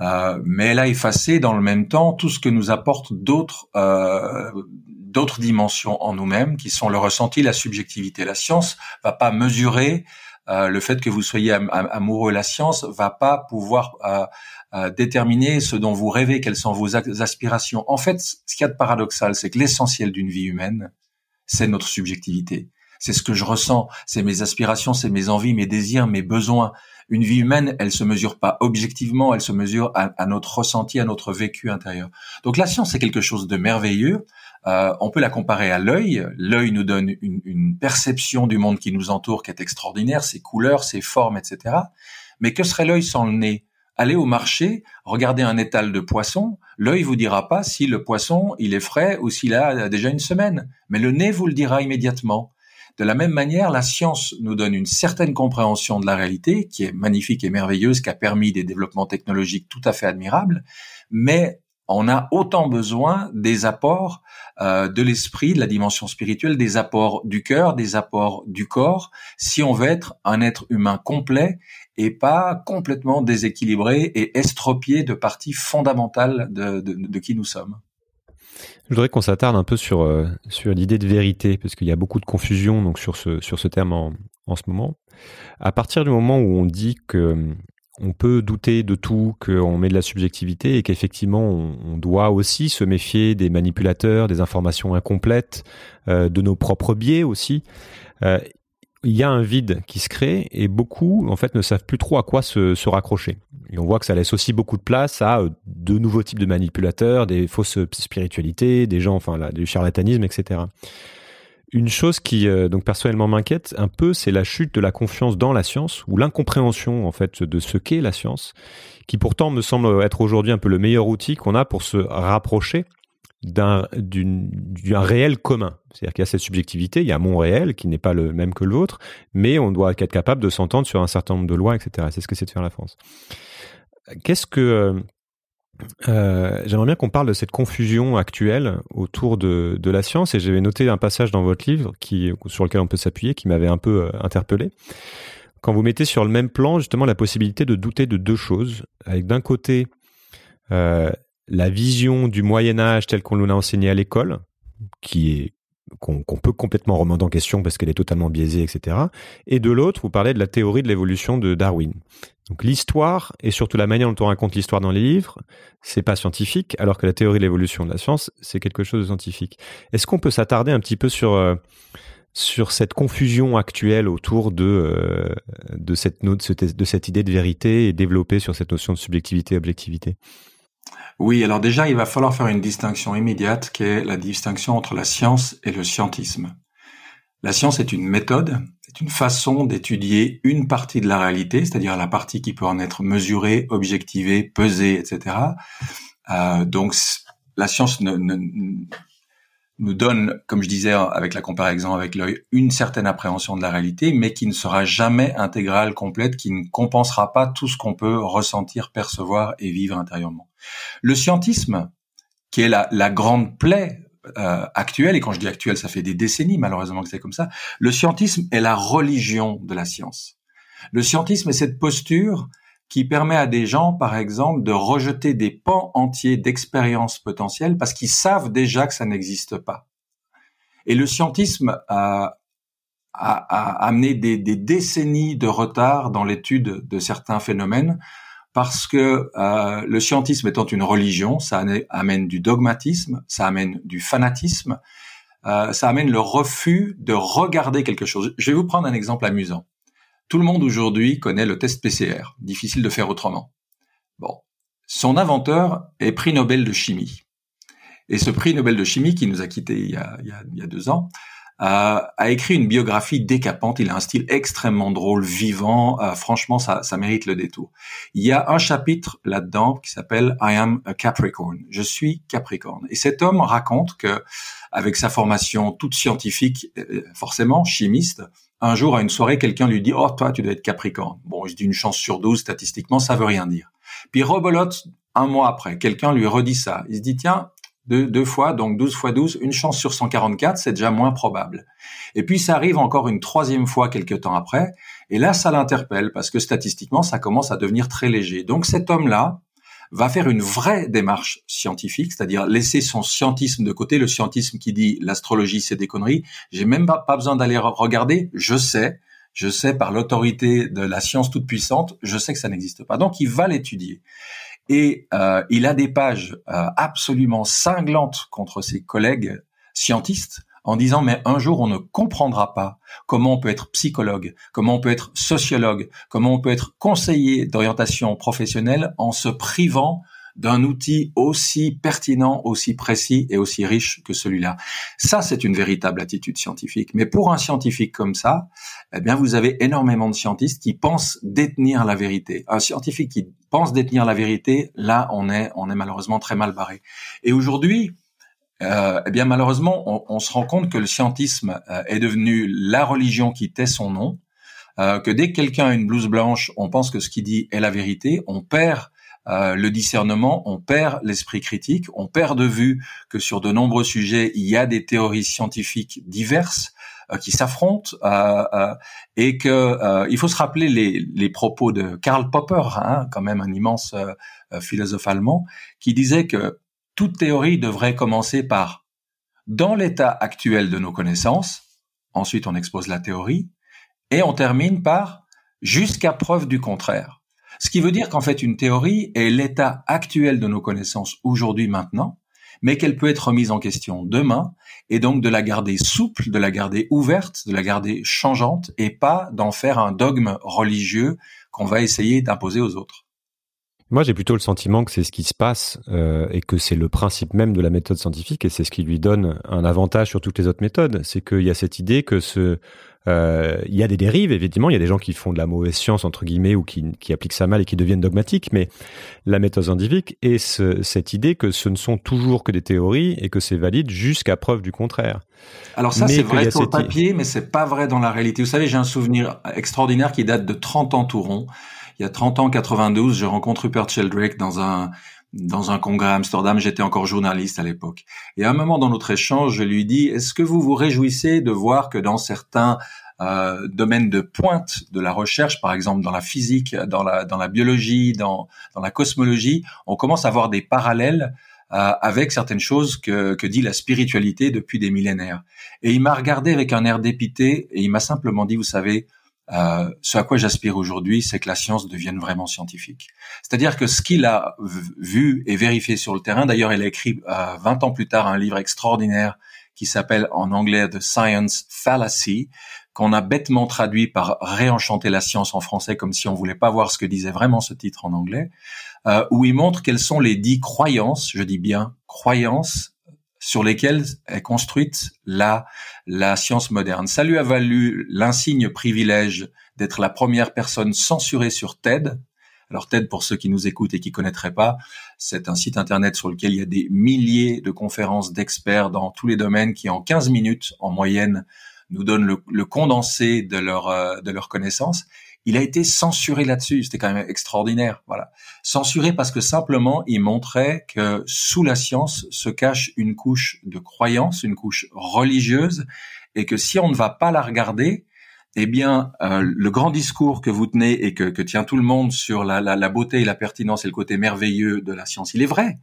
Euh, mais elle a effacé dans le même temps tout ce que nous apporte d'autres d'autres dimensions en nous-mêmes qui sont le ressenti, la subjectivité. La science va pas mesurer euh, le fait que vous soyez amoureux. La science va pas pouvoir euh, euh, déterminer ce dont vous rêvez, quelles sont vos aspirations. En fait, ce qu'il y a de paradoxal, c'est que l'essentiel d'une vie humaine, c'est notre subjectivité. C'est ce que je ressens, c'est mes aspirations, c'est mes envies, mes désirs, mes besoins. Une vie humaine, elle se mesure pas objectivement, elle se mesure à, à notre ressenti, à notre vécu intérieur. Donc la science, c'est quelque chose de merveilleux. Euh, on peut la comparer à l'œil. L'œil nous donne une, une, perception du monde qui nous entoure qui est extraordinaire, ses couleurs, ses formes, etc. Mais que serait l'œil sans le nez? Allez au marché, regardez un étal de poissons, l'œil vous dira pas si le poisson il est frais ou s'il a déjà une semaine, mais le nez vous le dira immédiatement. De la même manière, la science nous donne une certaine compréhension de la réalité qui est magnifique et merveilleuse, qui a permis des développements technologiques tout à fait admirables, mais on a autant besoin des apports euh, de l'esprit, de la dimension spirituelle, des apports du cœur, des apports du corps, si on veut être un être humain complet et pas complètement déséquilibré et estropié de parties fondamentales de, qui nous sommes. Je voudrais qu'on s'attarde un peu sur euh, sur l'idée de vérité parce qu'il y a beaucoup de confusion sur ce sur terme en ce moment. À partir du moment où on dit que on peut douter de tout, qu'on met de la subjectivité et qu'effectivement on, doit aussi se méfier des manipulateurs, des informations incomplètes, euh, de nos propres biais aussi. Euh, il y a un vide qui se crée et beaucoup en fait ne savent plus trop à quoi se, raccrocher. Et on voit que ça laisse aussi beaucoup de place à euh, de nouveaux types de manipulateurs, des fausses spiritualités, des gens, enfin là, du charlatanisme, etc. Une chose qui euh, donc personnellement m'inquiète un peu, c'est la chute de la confiance dans la science ou l'incompréhension en fait de ce qu'est la science, qui pourtant me semble être aujourd'hui un peu le meilleur outil qu'on a pour se rapprocher d'un réel commun. C'est-à-dire qu'il y a cette subjectivité, il y a mon réel qui n'est pas le même que le vôtre, mais on doit être capable de s'entendre sur un certain nombre de lois, etc. C'est ce que c'est de faire la France. Qu'est-ce que euh, j'aimerais bien qu'on parle de cette confusion actuelle autour de, la science et j'avais noté un passage dans votre livre qui, sur lequel on peut s'appuyer qui m'avait un peu euh, interpellé. Quand vous mettez sur le même plan justement la possibilité de douter de deux choses, avec d'un côté euh, la vision du Moyen Âge telle qu'on nous l'a enseigné à l'école, qui est qu'on peut complètement remonter en question parce qu'elle est totalement biaisée, etc. Et de l'autre, vous parlez de la théorie de l'évolution de Darwin. Donc l'histoire et surtout la manière dont on raconte l'histoire dans les livres, c'est pas scientifique, alors que la théorie de l'évolution de la science, c'est quelque chose de scientifique. Est-ce qu'on peut s'attarder un petit peu sur euh, sur cette confusion actuelle autour de euh, de cette de cette idée de vérité et développer sur cette notion de subjectivité objectivité? Oui, alors déjà il va falloir faire une distinction immédiate qui est la distinction entre la science et le scientisme. La science est une méthode, c'est une façon d'étudier une partie de la réalité, c'est-à-dire la partie qui peut en être mesurée, objectivée, pesée, etc. Euh, donc la science nous donne, comme je disais avec la comparaison avec l'œil, une certaine appréhension de la réalité, mais qui ne sera jamais intégrale, complète, qui ne compensera pas tout ce qu'on peut ressentir, percevoir et vivre intérieurement. Le scientisme, qui est la, grande plaie euh, actuelle, et quand je dis actuelle, ça fait des décennies malheureusement que c'est comme ça, le scientisme est la religion de la science. Le scientisme est cette posture qui permet à des gens, par exemple, de rejeter des pans entiers d'expériences potentielles parce qu'ils savent déjà que ça n'existe pas. Et le scientisme a, amené des, décennies de retard dans l'étude de certains phénomènes parce que euh, le scientisme étant une religion, ça amène du dogmatisme, ça amène du fanatisme, euh, ça amène le refus de regarder quelque chose. Je vais vous prendre un exemple amusant. Tout le monde aujourd'hui connaît le test PCR, difficile de faire autrement. Bon, son inventeur est prix Nobel de chimie. Et ce prix Nobel de chimie qui nous a quittés il y a, deux ans, a écrit une biographie décapante. Il a un style extrêmement drôle, vivant. Euh, franchement, ça, ça mérite le détour. Il y a un chapitre là-dedans qui s'appelle I am a Capricorn. Je suis Capricorne. Et cet homme raconte que, avec sa formation toute scientifique, euh, forcément chimiste, un jour à une soirée, quelqu'un lui dit "Oh, toi, tu dois être Capricorne." Bon, je dis une chance sur 12 statistiquement, ça veut rien dire. Puis rebolote un mois après, quelqu'un lui redit ça. Il se dit "Tiens, deux, deux fois, donc 12 fois 12, une chance sur 144, c'est déjà moins probable. Et puis ça arrive encore une troisième fois quelques temps après, et là ça l'interpelle parce que statistiquement ça commence à devenir très léger. Donc cet homme-là va faire une vraie démarche scientifique, c'est-à-dire laisser son scientisme de côté, le scientisme qui dit l'astrologie c'est des conneries, j'ai même pas, pas besoin d'aller regarder, je sais, je sais par l'autorité de la science toute puissante, je sais que ça n'existe pas. Donc il va l'étudier. Et euh, il a des pages euh, absolument cinglantes contre ses collègues scientistes en disant mais un jour on ne comprendra pas comment on peut être psychologue, comment on peut être sociologue, comment on peut être conseiller d'orientation professionnelle en se privant d'un outil aussi pertinent, aussi précis et aussi riche que celui-là. Ça, c'est une véritable attitude scientifique. Mais pour un scientifique comme ça, eh bien, vous avez énormément de scientistes qui pensent détenir la vérité. Un scientifique qui pense détenir la vérité, là, on est, on est malheureusement très mal barré. Et aujourd'hui, euh, eh bien, malheureusement, on, se rend compte que le scientisme euh, est devenu la religion qui tait son nom. Euh, que dès que quelqu'un a une blouse blanche, on pense que ce qu'il dit est la vérité. On perd euh, le discernement, on perd l'esprit critique, on perd de vue que sur de nombreux sujets, il y a des théories scientifiques diverses qui s'affrontent euh, et que il faut se rappeler les, propos de Karl Popper, hein, quand même un immense philosophe allemand, qui disait que toute théorie devrait commencer par dans l'état actuel de nos connaissances, ensuite on expose la théorie, et on termine par jusqu'à preuve du contraire. Ce qui veut dire qu'en fait, une théorie est l'état actuel de nos connaissances aujourd'hui, maintenant, mais qu'elle peut être remise en question demain, et donc de la garder souple, de la garder ouverte, de la garder changeante, et pas d'en faire un dogme religieux qu'on va essayer d'imposer aux autres. Moi, j'ai plutôt le sentiment que c'est ce qui se passe euh, et que c'est le principe même de la méthode scientifique et c'est ce qui lui donne un avantage sur toutes les autres méthodes. C'est qu'il y a cette idée que ce, il y a des dérives, évidemment. Il y a des gens qui font de la mauvaise science, entre guillemets, ou qui, qui appliquent ça mal et qui deviennent dogmatiques. Mais la méthode scientifique est ce, cette idée que ce ne sont toujours que des théories et que c'est valide jusqu'à preuve du contraire. Alors ça, c'est vrai sur le papier, mais c'est pas vrai dans la réalité. Vous savez, j'ai un souvenir extraordinaire qui date de 30 ans tout rond. Il y a 30 ans, 92, je rencontre Rupert Sheldrake dans un dans un congrès à Amsterdam, j'étais encore journaliste à l'époque. Et à un moment dans notre échange, je lui dis, est-ce que vous vous réjouissez de voir que dans certains euh, domaines de pointe de la recherche, par exemple dans la physique, dans la, dans la biologie, dans, dans la cosmologie, on commence à voir des parallèles euh, avec certaines choses que, que dit la spiritualité depuis des millénaires. Et il m'a regardé avec un air dépité et il m'a simplement dit, vous savez, euh, ce à quoi j'aspire aujourd'hui, c'est que la science devienne vraiment scientifique. C'est-à-dire que ce qu'il a vu et vérifié sur le terrain, d'ailleurs, il a écrit euh, 20 ans plus tard un livre extraordinaire qui s'appelle en anglais The Science Fallacy, qu'on a bêtement traduit par réenchanter la science en français, comme si on voulait pas voir ce que disait vraiment ce titre en anglais, euh, où il montre quelles sont les dix croyances, je dis bien croyances sur lesquelles est construite la, science moderne. Ça lui a valu l'insigne privilège d'être la première personne censurée sur TED. Alors TED, pour ceux qui nous écoutent et qui connaîtraient pas, c'est un site internet sur lequel il y a des milliers de conférences d'experts dans tous les domaines qui, en 15 minutes en moyenne, nous donnent le, condensé de leur, euh, de leurs connaissances. Il a été censuré là-dessus. C'était quand même extraordinaire. Voilà. Censuré parce que simplement, il montrait que sous la science se cache une couche de croyance, une couche religieuse, et que si on ne va pas la regarder, eh bien, euh, le grand discours que vous tenez et que, que tient tout le monde sur la, la, la, beauté et la pertinence et le côté merveilleux de la science, il est vrai,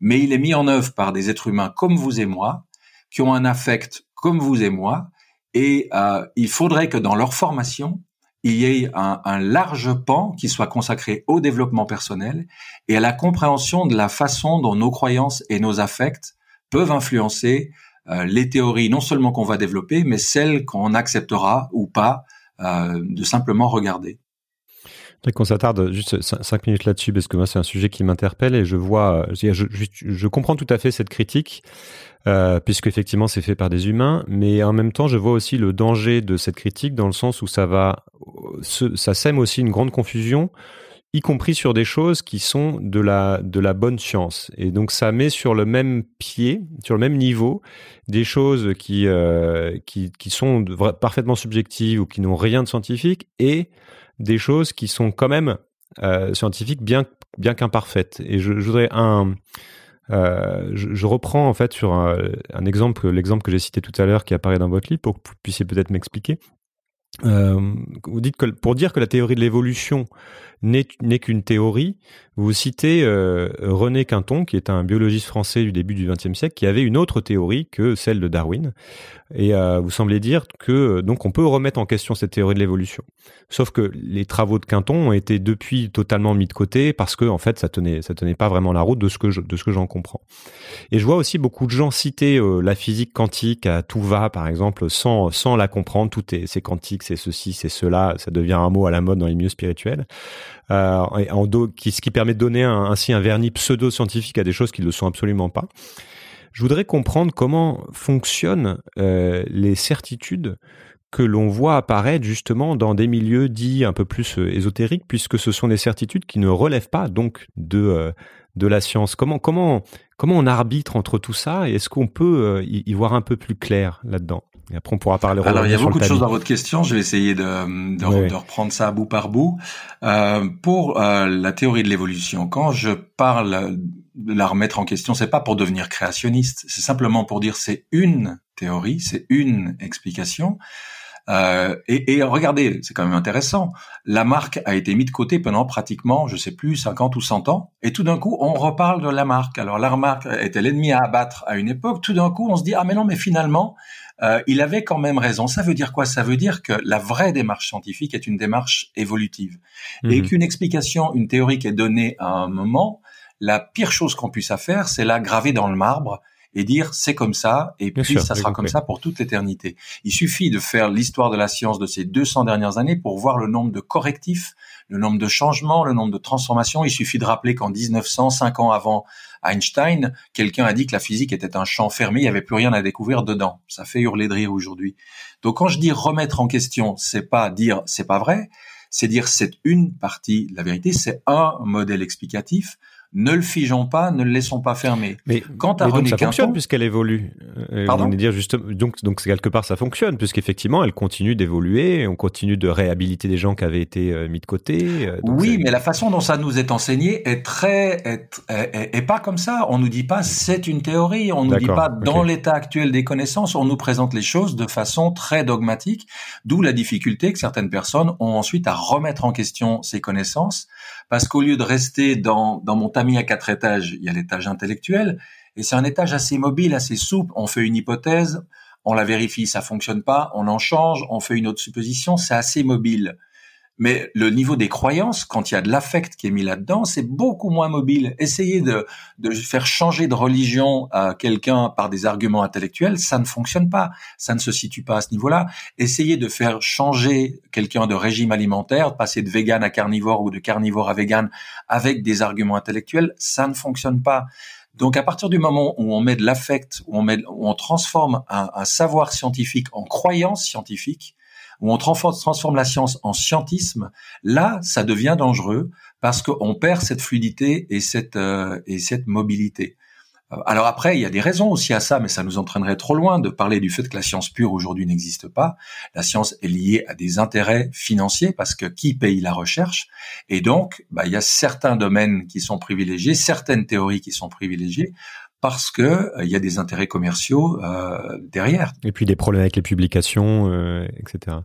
mais il est mis en œuvre par des êtres humains comme vous et moi, qui ont un affect comme vous et moi, et euh, il faudrait que dans leur formation, il y ait un, large pan qui soit consacré au développement personnel et à la compréhension de la façon dont nos croyances et nos affects peuvent influencer euh, les théories non seulement qu'on va développer, mais celles qu'on acceptera ou pas euh, de simplement regarder. Qu'on s'attarde juste cinq minutes là-dessus parce que moi c'est un sujet qui m'interpelle et je vois, je, comprends tout à fait cette critique euh, puisque effectivement c'est fait par des humains, mais en même temps je vois aussi le danger de cette critique dans le sens où ça va, ça sème aussi une grande confusion y compris sur des choses qui sont de la, de la bonne science. Et donc ça met sur le même pied, sur le même niveau, des choses qui, euh, qui, qui sont parfaitement subjectives ou qui n'ont rien de scientifique et des choses qui sont quand même euh, scientifiques bien, bien qu'imparfaites. Et je, voudrais un... Euh, je, reprends en fait sur un, un exemple, l'exemple que j'ai cité tout à l'heure qui apparaît dans votre livre pour que vous puissiez peut-être m'expliquer. Euh, vous dites que pour dire que la théorie de l'évolution n'est qu'une théorie, vous citez euh, René Quinton, qui est un biologiste français du début du XXe siècle, qui avait une autre théorie que celle de Darwin. Et euh, vous semblez dire que donc on peut remettre en question cette théorie de l'évolution. Sauf que les travaux de Quinton ont été depuis totalement mis de côté parce que en fait ça tenait ça tenait pas vraiment la route de ce que je, de ce que j'en comprends. Et je vois aussi beaucoup de gens citer euh, la physique quantique à tout va par exemple sans sans la comprendre. Tout est c'est quantique, c'est ceci, c'est cela. Ça devient un mot à la mode dans les milieux spirituels. Euh, en ce qui permet de donner ainsi un vernis pseudo-scientifique à des choses qui ne le sont absolument pas. Je voudrais comprendre comment fonctionnent euh, les certitudes que l'on voit apparaître justement dans des milieux dits un peu plus euh, ésotériques, puisque ce sont des certitudes qui ne relèvent pas donc de de la science. Comment comment comment on arbitre entre tout ça et est-ce qu'on peut y, voir un peu plus clair là-dedans? Et après on pourra parler. Alors il y a beaucoup de choses dans votre question. Je vais essayer de de, oui. de reprendre ça bout par bout. Euh, pour la théorie de l'évolution, quand je parle de la remettre en question, c'est pas pour devenir créationniste, c'est simplement pour dire c'est une théorie, c'est une explication. Euh, et, et, regardez, c'est quand même intéressant. La marque a été mise de côté pendant pratiquement, je sais plus, 50 ou 100 ans. Et tout d'un coup, on reparle de la marque. Alors la marque était l'ennemi à abattre à une époque. Tout d'un coup, on se dit ah mais non, mais finalement, euh, il avait quand même raison. Ça veut dire quoi? Ça veut dire que la vraie démarche scientifique est une démarche évolutive mmh. et qu'une explication, une théorie qui est donnée à un moment, la pire chose qu'on puisse faire, c'est la graver dans le marbre et dire c'est comme ça et Bien puis sûr, ça sera comme ça pour toute l'éternité. Il suffit de faire l'histoire de la science de ces 200 dernières années pour voir le nombre de correctifs, le nombre de changements, le nombre de transformations. Il suffit de rappeler qu'en 1900, cinq ans avant Einstein, quelqu'un a dit que la physique était un champ fermé, il n'y avait plus rien à découvrir dedans. Ça fait hurler de rire aujourd'hui. Donc quand je dis remettre en question, c'est pas dire c'est pas vrai, c'est dire c'est une partie de la vérité, c'est un modèle explicatif ne le figeons pas, ne le laissons pas fermer. Mais quant à mais René donc ça Quinton, fonctionne puisqu'elle évolue. Euh, Pardon on dire juste donc donc quelque part ça fonctionne puisqu'effectivement elle continue d'évoluer, on continue de réhabiliter des gens qui avaient été euh, mis de côté. Euh, oui, mais la façon dont ça nous est enseigné est très est, est, est pas comme ça. On nous dit pas c'est une théorie, on nous dit pas dans okay. l'état actuel des connaissances, on nous présente les choses de façon très dogmatique, d'où la difficulté que certaines personnes ont ensuite à remettre en question ces connaissances parce qu'au lieu de rester dans, dans mon tamis à quatre étages, il y a l'étage intellectuel, et c'est un étage assez mobile, assez souple. On fait une hypothèse, on la vérifie, ça fonctionne pas, on en change, on fait une autre supposition, c'est assez mobile. Mais le niveau des croyances, quand il y a de l'affect qui est mis là-dedans, c'est beaucoup moins mobile. Essayer de, de faire changer de religion à quelqu'un par des arguments intellectuels, ça ne fonctionne pas. Ça ne se situe pas à ce niveau-là. Essayer de faire changer quelqu'un de régime alimentaire, passer de vegan à carnivore ou de carnivore à vegan avec des arguments intellectuels, ça ne fonctionne pas. Donc à partir du moment où on met de l'affect, où on met, où on transforme un, un savoir scientifique en croyance scientifique, où on transforme la science en scientisme, là, ça devient dangereux parce qu'on perd cette fluidité et cette, euh, et cette mobilité. Euh, alors après, il y a des raisons aussi à ça, mais ça nous entraînerait trop loin de parler du fait que la science pure aujourd'hui n'existe pas. La science est liée à des intérêts financiers parce que qui paye la recherche? Et donc, bah, il y a certains domaines qui sont privilégiés, certaines théories qui sont privilégiées parce que euh, il y a des intérêts commerciaux euh, derrière. Et puis des problèmes avec les publications, euh, etc.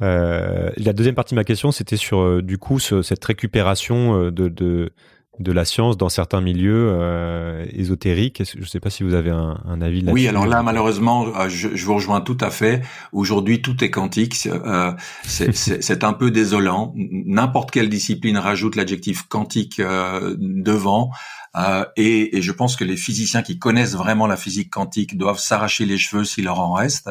Euh, la deuxième partie de ma question, c'était sur euh, du coup ce, cette récupération de, de, de la science dans certains milieux euh, ésotériques. Je ne sais pas si vous avez un, un avis là-dessus. Oui, alors là, malheureusement, je, je vous rejoins tout à fait. Aujourd'hui, tout est quantique. Euh, c'est un peu désolant. N'importe quelle discipline rajoute l'adjectif quantique euh, devant. Euh, et, et, je pense que les physiciens qui connaissent vraiment la physique quantique doivent s'arracher les cheveux s'il leur en reste.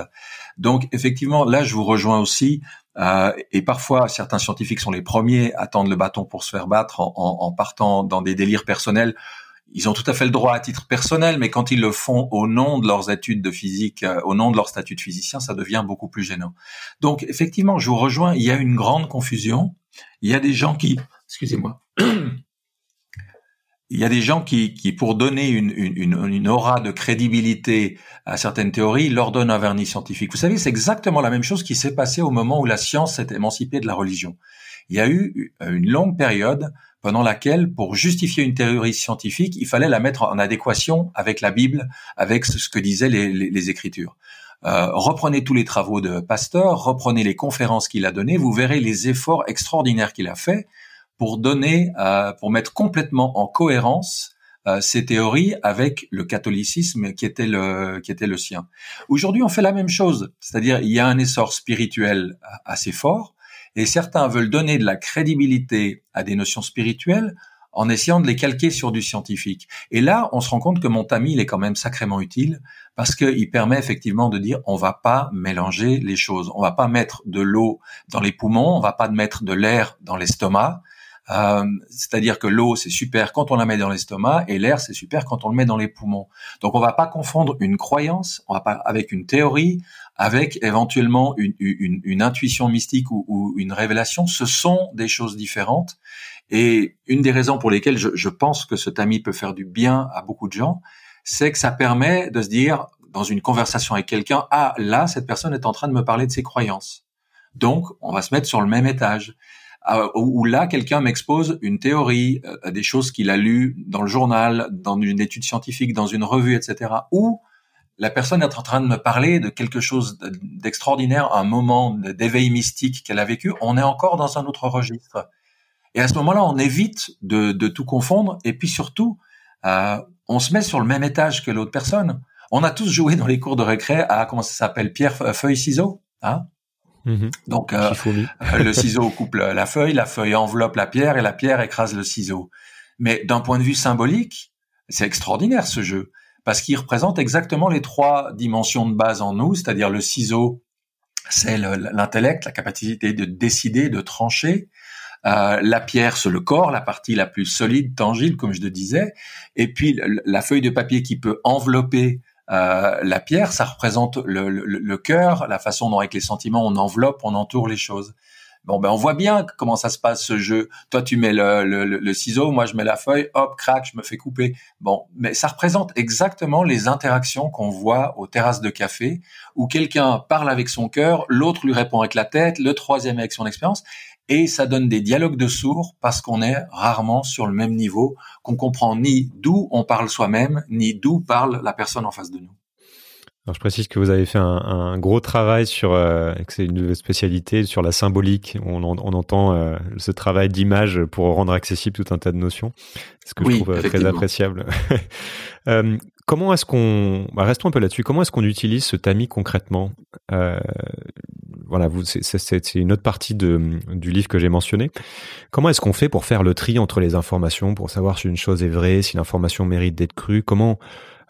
Donc, effectivement, là, je vous rejoins aussi. Euh, et parfois, certains scientifiques sont les premiers à tendre le bâton pour se faire battre en, partant dans des délires personnels. Ils ont tout à fait le droit à titre personnel, mais quand ils le font au nom de leurs études de physique, euh, au nom de leur statut de physicien, ça devient beaucoup plus gênant. Donc, effectivement, je vous rejoins. Il y a une grande confusion. Il y a des gens qui, excusez-moi, il y a des gens qui, qui pour donner une, une, une, aura de crédibilité à certaines théories, leur donnent un vernis scientifique. Vous savez, c'est exactement la même chose qui s'est passé au moment où la science s'est émancipée de la religion. Il y a eu une longue période pendant laquelle, pour justifier une théorie scientifique, il fallait la mettre en adéquation avec la Bible, avec ce que disaient les, les, les Écritures. Euh, reprenez tous les travaux de Pasteur, reprenez les conférences qu'il a données, vous verrez les efforts extraordinaires qu'il a faits pour donner, euh, pour mettre complètement en cohérence euh, ces théories avec le catholicisme qui était le qui était le sien. Aujourd'hui, on fait la même chose, c'est-à-dire il y a un essor spirituel assez fort et certains veulent donner de la crédibilité à des notions spirituelles en essayant de les calquer sur du scientifique. Et là, on se rend compte que mon tamis, il est quand même sacrément utile parce qu'il permet effectivement de dire on va pas mélanger les choses. On va pas mettre de l'eau dans les poumons, on va pas mettre de l'air dans l'estomac. Euh, c'est-à-dire que l'eau c'est super quand on la met dans l'estomac et l'air c'est super quand on le met dans les poumons. Donc on va pas confondre une croyance, on va pas avec une théorie, avec éventuellement une, une, une intuition mystique ou, ou, une révélation. Ce sont des choses différentes. Et une des raisons pour lesquelles je, je pense que ce tamis peut faire du bien à beaucoup de gens, c'est que ça permet de se dire dans une conversation avec quelqu'un, ah là cette personne est en train de me parler de ses croyances. Donc on va se mettre sur le même étage. Euh, où là, quelqu'un m'expose une théorie, euh, des choses qu'il a lues dans le journal, dans une étude scientifique, dans une revue, etc., ou la personne est en train de me parler de quelque chose d'extraordinaire, un moment d'éveil mystique qu'elle a vécu, on est encore dans un autre registre. Et à ce moment-là, on évite de, tout confondre, et puis surtout, euh, on se met sur le même étage que l'autre personne. On a tous joué dans les cours de récré à, comment ça s'appelle, pierre, feuille, ciseaux, hein? Mhm. Donc euh, euh, le ciseau coupe la feuille, la feuille enveloppe la pierre et la pierre écrase le ciseau. Mais d'un point de vue symbolique, c'est extraordinaire ce jeu parce qu'il représente exactement les trois dimensions de base en nous, c'est-à-dire le ciseau, c'est l'intellect, la capacité de décider, de trancher. Euh, la pierre, c'est le corps, la partie la plus solide, tangible, comme je le disais. Et puis la feuille de papier qui peut envelopper euh, la pierre, ça représente le, le, le, cœur, la façon dont avec les sentiments on enveloppe, on entoure les choses. Bon, ben on voit bien comment ça se passe ce jeu. Toi, tu mets le, le, ciseau, moi je mets la feuille, hop, crac, je me fais couper. Bon, mais ça représente exactement les interactions qu'on voit aux terrasses de café, où quelqu'un parle avec son cœur, l'autre lui répond avec la tête, le troisième avec son expérience et ça donne des dialogues de sourds parce qu'on est rarement sur le même niveau, qu'on comprend ni d'où on parle soi-même, ni d'où parle la personne en face de nous. Alors je précise que vous avez fait un, un gros travail sur, euh, que c'est une spécialité sur la symbolique. On, on entend euh, ce travail d'image pour rendre accessible tout un tas de notions, ce que je trouve euh, très appréciable. euh, comment est-ce qu'on, bah restons un peu là-dessus. Comment est-ce qu'on utilise ce tamis concrètement? Euh, voilà, c'est une autre partie de, du livre que j'ai mentionné. Comment est-ce qu'on fait pour faire le tri entre les informations, pour savoir si une chose est vraie, si l'information mérite d'être crue? Comment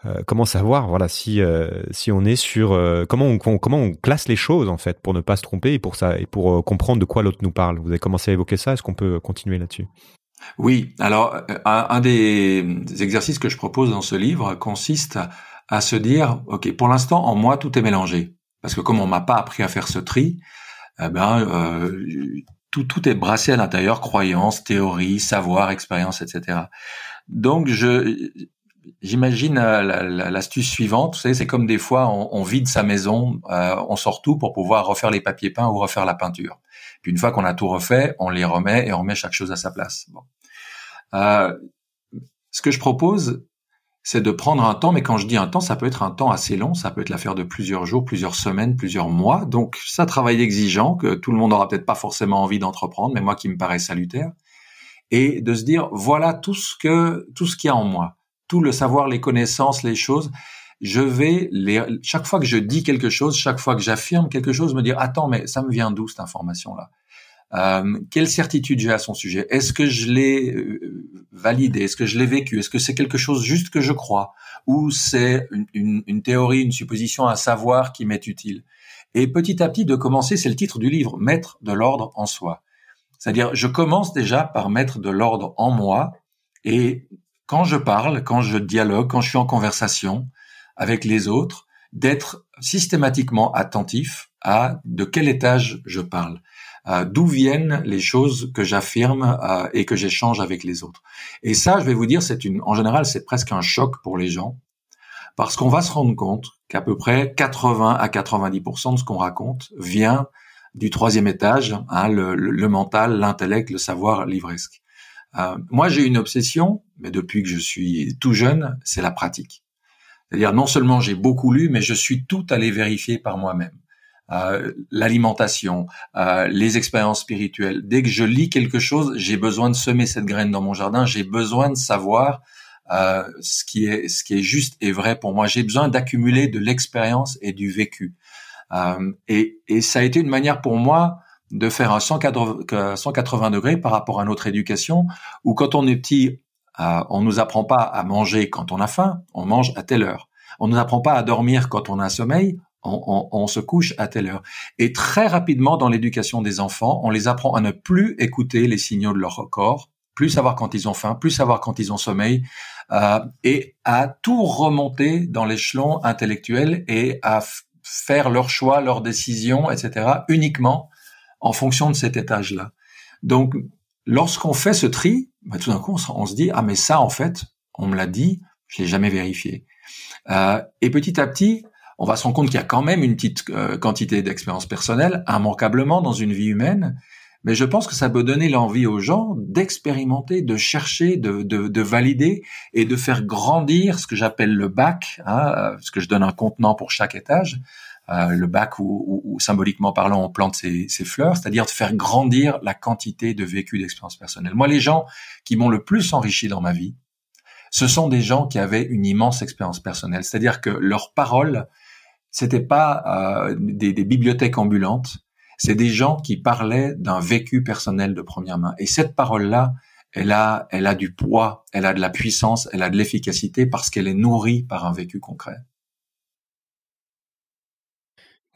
euh, comment savoir voilà si euh, si on est sur euh, comment on comment on classe les choses en fait pour ne pas se tromper et pour ça et pour comprendre de quoi l'autre nous parle. Vous avez commencé à évoquer ça. Est-ce qu'on peut continuer là-dessus? Oui. Alors un, des exercices que je propose dans ce livre consiste à, se dire ok pour l'instant en moi tout est mélangé parce que comme on m'a pas appris à faire ce tri, eh ben euh, tout, tout est brassé à l'intérieur, croyances, théories, savoir, expérience, etc. Donc je j'imagine euh, l'astuce suivante, vous savez, c'est comme des fois on, vide sa maison, euh, on sort tout pour pouvoir refaire les papiers peints ou refaire la peinture. Puis une fois qu'on a tout refait, on les remet et on remet chaque chose à sa place. Bon. Euh, ce que je propose, c'est de prendre un temps, mais quand je dis un temps, ça peut être un temps assez long, ça peut être l'affaire de plusieurs jours, plusieurs semaines, plusieurs mois. Donc, ça travail exigeant que tout le monde aura peut-être pas forcément envie d'entreprendre, mais moi qui me paraît salutaire. Et de se dire, voilà tout ce que, tout ce qu'il y a en moi, tout le savoir, les connaissances, les choses. Je vais les, chaque fois que je dis quelque chose, chaque fois que j'affirme quelque chose, me dire, attends, mais ça me vient d'où cette information-là? Euh, quelle certitude j'ai à son sujet? Est-ce que je l'ai euh, validé? Est-ce que je l'ai vécu? Est-ce que c'est quelque chose juste que je crois? Ou c'est une, une, théorie, une supposition, un savoir qui m'est utile? Et petit à petit, de commencer, c'est le titre du livre, Mettre de l'ordre en soi. C'est-à-dire, je commence déjà par mettre de l'ordre en moi et quand je parle, quand je dialogue, quand je suis en conversation avec les autres, d'être systématiquement attentif à de quel étage je parle. D'où viennent les choses que j'affirme et que j'échange avec les autres. Et ça, je vais vous dire, c'est une, en général, c'est presque un choc pour les gens, parce qu'on va se rendre compte qu'à peu près 80 à 90% de ce qu'on raconte vient du troisième étage, hein, le, mental, l'intellect, le savoir livresque. Euh, moi, j'ai une obsession, mais depuis que je suis tout jeune, c'est la pratique. C'est-à-dire, non seulement j'ai beaucoup lu, mais je suis tout allé vérifier par moi-même. Euh, l'alimentation, euh, les expériences spirituelles. Dès que je lis quelque chose, j'ai besoin de semer cette graine dans mon jardin. J'ai besoin de savoir euh, ce qui est ce qui est juste et vrai pour moi. J'ai besoin d'accumuler de l'expérience et du vécu. et, et ça a été une manière pour moi de faire un 180, 180 degrés par rapport à notre éducation, où quand on est petit, on nous apprend pas à manger quand on a faim, on mange à telle heure. On nous apprend pas à dormir quand on a sommeil, on, se couche à telle heure. Et très rapidement, dans l'éducation des enfants, on les apprend à ne plus écouter les signaux de leur corps, plus savoir quand ils ont faim, plus savoir quand ils ont sommeil, euh, et à tout remonter dans l'échelon intellectuel et à faire leurs choix, leurs décisions, etc., uniquement en fonction de cet étage-là. Donc, lorsqu'on fait ce tri, bah, tout d'un coup, on se dit, ah mais ça, en fait, on me l'a dit, je l'ai jamais vérifié. Euh, et petit à petit, on va se rendre compte qu'il y a quand même une petite euh, quantité d'expérience personnelle, immanquablement dans une vie humaine, mais je pense que ça peut donner l'envie aux gens d'expérimenter, de chercher, de, de, valider et de faire grandir ce que j'appelle le bac, hein, euh, parce que je donne un contenant pour chaque étage, euh, le bac où, symboliquement parlant on plante ses, fleurs, c'est-à-dire de faire grandir la quantité de vécu d'expérience personnelle. Moi, les gens qui m'ont le plus enrichi dans ma vie, ce sont des gens qui avaient une immense expérience personnelle, c'est-à-dire que leurs paroles c'était pas euh, des, bibliothèques ambulantes, c'est des gens qui parlaient d'un vécu personnel de première main. Et cette parole-là, elle a, elle a du poids, elle a de la puissance, elle a de l'efficacité parce qu'elle est nourrie par un vécu concret.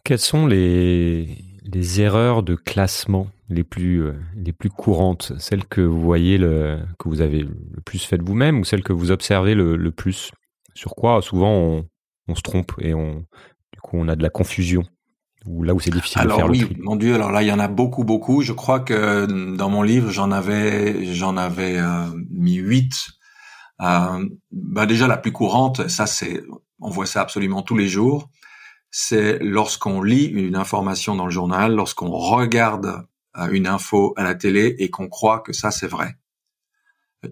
Quelles sont les, les erreurs de classement les plus, euh, les plus courantes, celles que vous voyez, le, que vous avez le plus faites vous-même ou celles que vous observez le, plus? Sur quoi souvent on, on, se trompe et on, on a de la confusion ou là où c'est difficile alors, de faire oui, le tri. Mon Dieu, alors là il y en a beaucoup beaucoup. Je crois que dans mon livre j'en avais j'en avais euh, mis huit. Euh, bah déjà la plus courante, ça c'est on voit ça absolument tous les jours. C'est lorsqu'on lit une information dans le journal, lorsqu'on regarde euh, une info à la télé et qu'on croit que ça c'est vrai.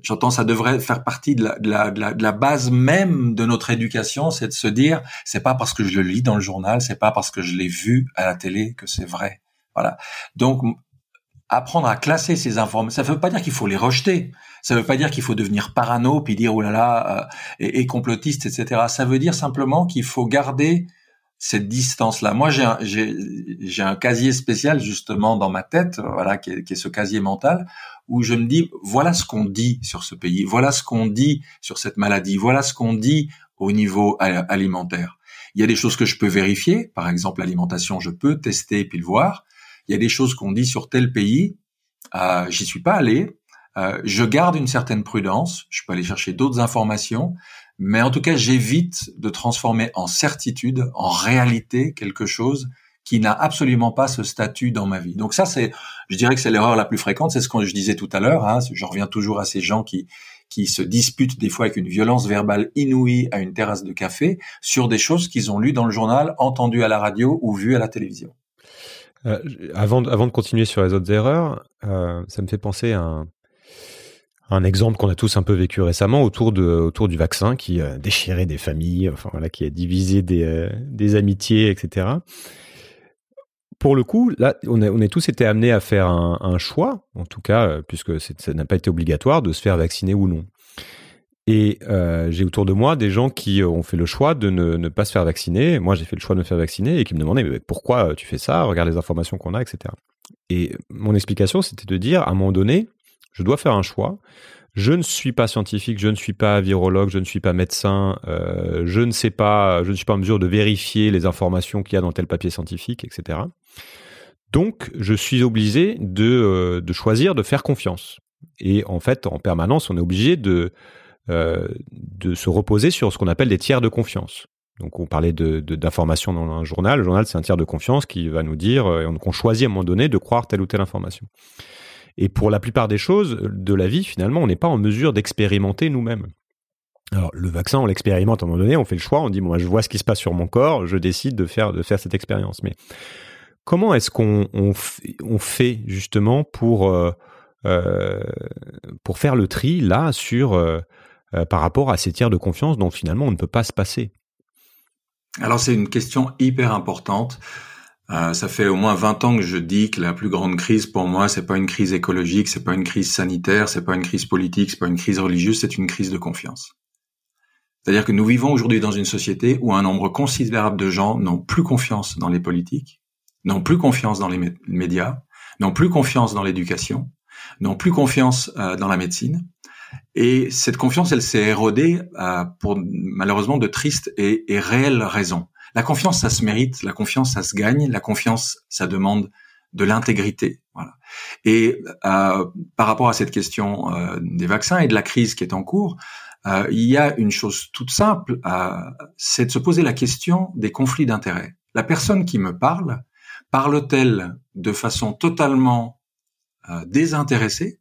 J'entends, ça devrait faire partie de la, base même de notre éducation, c'est de se dire, c'est pas parce que je le lis dans le journal, c'est pas parce que je l'ai vu à la télé que c'est vrai. Voilà. Donc, apprendre à classer ces informations, ça veut pas dire qu'il faut les rejeter. Ça veut pas dire qu'il faut devenir parano puis dire oh là là euh, et, complotiste, etc. Ça veut dire simplement qu'il faut garder cette distance-là. Moi, j'ai un, un casier spécial justement dans ma tête, voilà, qui est, qui est, ce casier mental, où je me dis, voilà ce qu'on dit sur ce pays, voilà ce qu'on dit sur cette maladie, voilà ce qu'on dit au niveau alimentaire. Il y a des choses que je peux vérifier, par exemple l'alimentation, je peux tester et puis le voir. Il y a des choses qu'on dit sur tel pays, euh, j'y suis pas allé, euh, je garde une certaine prudence, je peux aller chercher d'autres informations, mais en tout cas j'évite de transformer en certitude, en réalité quelque chose qui n'a absolument pas ce statut dans ma vie. Donc ça, c'est, je dirais que c'est l'erreur la plus fréquente. C'est ce que je disais tout à l'heure. Hein, je reviens toujours à ces gens qui qui se disputent des fois avec une violence verbale inouïe à une terrasse de café sur des choses qu'ils ont lues dans le journal, entendues à la radio ou vues à la télévision. Euh, avant, avant de continuer sur les autres erreurs, euh, ça me fait penser à un, un exemple qu'on a tous un peu vécu récemment autour de autour du vaccin qui a déchiré des familles, enfin qui a divisé des, euh, amitiés, etc. Pour le coup, là, on, a, est tous été amenés à faire un, choix, en tout cas, euh, puisque ça n'a pas été obligatoire de se faire vacciner ou non. Et euh, j'ai autour de moi des gens qui ont fait le choix de ne, ne, pas se faire vacciner. Moi, j'ai fait le choix de me faire vacciner et qui me demandaient mais pourquoi tu fais ça? Regarde les informations qu'on a, etc. Et mon explication, c'était de dire, à un moment donné, je dois faire un choix. Je ne suis pas scientifique, je ne suis pas virologue, je ne suis pas médecin, euh, je ne sais pas, je ne suis pas en mesure de vérifier les informations qu'il y a dans tel papier scientifique, etc. Donc, je suis obligé de, euh, de choisir de faire confiance. Et en fait, en permanence, on est obligé de, euh, de se reposer sur ce qu'on appelle des tiers de confiance. Donc, on parlait de, d'informations dans un journal. Le journal, c'est un tiers de confiance qui va nous dire, qu'on choisit à un moment donné de croire telle ou telle information. Et pour la plupart des choses de la vie, finalement, on n'est pas en mesure d'expérimenter nous-mêmes. Alors le vaccin, on l'expérimente à un moment donné, on fait le choix, on dit bon, je vois ce qui se passe sur mon corps, je décide de faire de faire cette expérience. Mais comment est-ce qu'on on, fait justement pour euh, euh, pour faire le tri là sur euh, par rapport à ces tiers de confiance dont finalement on ne peut pas se passer? Alors c'est une question hyper importante. Euh, ça fait au moins 20 ans que je dis que la plus grande crise pour moi, c'est pas une crise écologique, c'est pas une crise sanitaire, c'est pas une crise politique, c'est pas une crise religieuse, c'est une crise de confiance. C'est-à-dire que nous vivons aujourd'hui dans une société où un nombre considérable de gens n'ont plus confiance dans les politiques, n'ont plus confiance dans les médias, n'ont plus confiance dans l'éducation, n'ont plus confiance euh, dans la médecine. Et cette confiance, elle s'est érodée euh, pour malheureusement de tristes et, et réelles raisons. La confiance, ça se mérite, la confiance, ça se gagne, la confiance, ça demande de l'intégrité. Voilà. Et euh, par rapport à cette question euh, des vaccins et de la crise qui est en cours, euh, il y a une chose toute simple, c'est de se poser la question des conflits d'intérêts. La personne qui me parle, parle-t-elle de façon totalement désintéressée